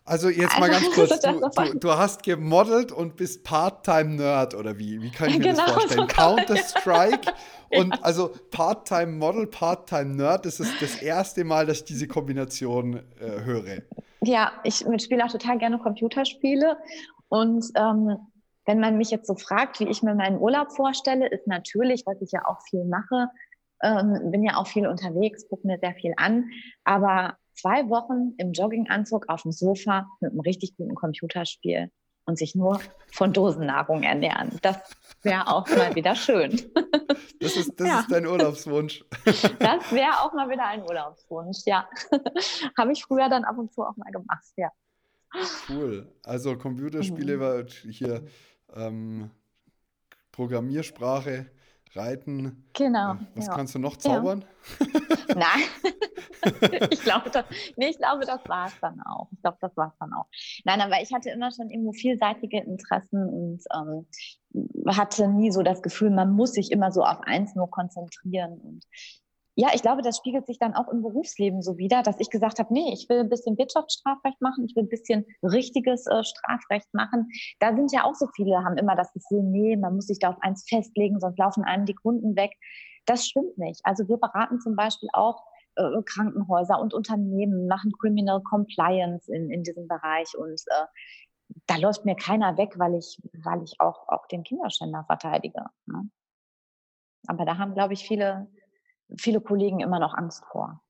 Also jetzt mal ganz kurz, du, du, du hast gemodelt und bist Part-Time-Nerd oder wie? Wie kann ich mir genau, das vorstellen? So Counter-Strike und ja. also Part-Time-Model, Part-Time-Nerd, das ist das erste Mal, dass ich diese Kombination äh, höre. Ja, ich spiele auch total gerne Computerspiele und ähm, wenn man mich jetzt so fragt, wie ich mir meinen Urlaub vorstelle, ist natürlich, was ich ja auch viel mache, ähm, bin ja auch viel unterwegs, gucke mir sehr viel an, aber zwei Wochen im Jogginganzug auf dem Sofa mit einem richtig guten Computerspiel und sich nur von Dosennahrung ernähren. Das wäre auch mal wieder schön. Das ist, das ja. ist dein Urlaubswunsch. Das wäre auch mal wieder ein Urlaubswunsch, ja. Habe ich früher dann ab und zu auch mal gemacht, ja. Cool. Also Computerspiele mhm. war hier ähm, Programmiersprache Reiten. Genau. Äh, was ja. kannst du noch zaubern? Ja. Nein, ich glaube, das, nee, ich glaube, das war es dann auch. Ich glaube, das war es dann auch. Nein, aber ich hatte immer schon irgendwo vielseitige Interessen und ähm, hatte nie so das Gefühl, man muss sich immer so auf eins nur konzentrieren. Und ja, ich glaube, das spiegelt sich dann auch im Berufsleben so wieder, dass ich gesagt habe, nee, ich will ein bisschen Wirtschaftsstrafrecht machen, ich will ein bisschen richtiges äh, Strafrecht machen. Da sind ja auch so viele, haben immer das Gefühl, nee, man muss sich da auf eins festlegen, sonst laufen einem die Kunden weg. Das stimmt nicht. Also wir beraten zum Beispiel auch äh, Krankenhäuser und Unternehmen, machen Criminal Compliance in, in diesem Bereich und äh, da läuft mir keiner weg, weil ich, weil ich auch, auch den Kinderschänder verteidige. Ne? Aber da haben, glaube ich, viele viele Kollegen immer noch Angst vor.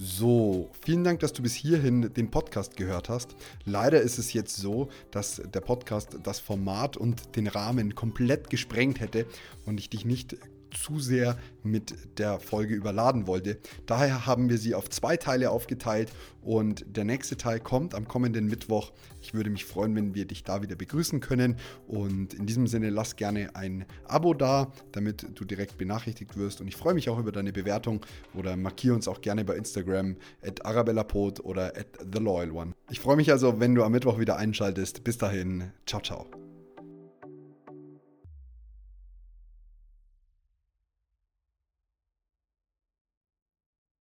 So, vielen Dank, dass du bis hierhin den Podcast gehört hast. Leider ist es jetzt so, dass der Podcast das Format und den Rahmen komplett gesprengt hätte und ich dich nicht zu sehr mit der Folge überladen wollte. Daher haben wir sie auf zwei Teile aufgeteilt und der nächste Teil kommt am kommenden Mittwoch. Ich würde mich freuen, wenn wir dich da wieder begrüßen können und in diesem Sinne lass gerne ein Abo da, damit du direkt benachrichtigt wirst und ich freue mich auch über deine Bewertung oder markiere uns auch gerne bei Instagram at arabellapod oder at the loyal one. Ich freue mich also, wenn du am Mittwoch wieder einschaltest. Bis dahin, ciao ciao.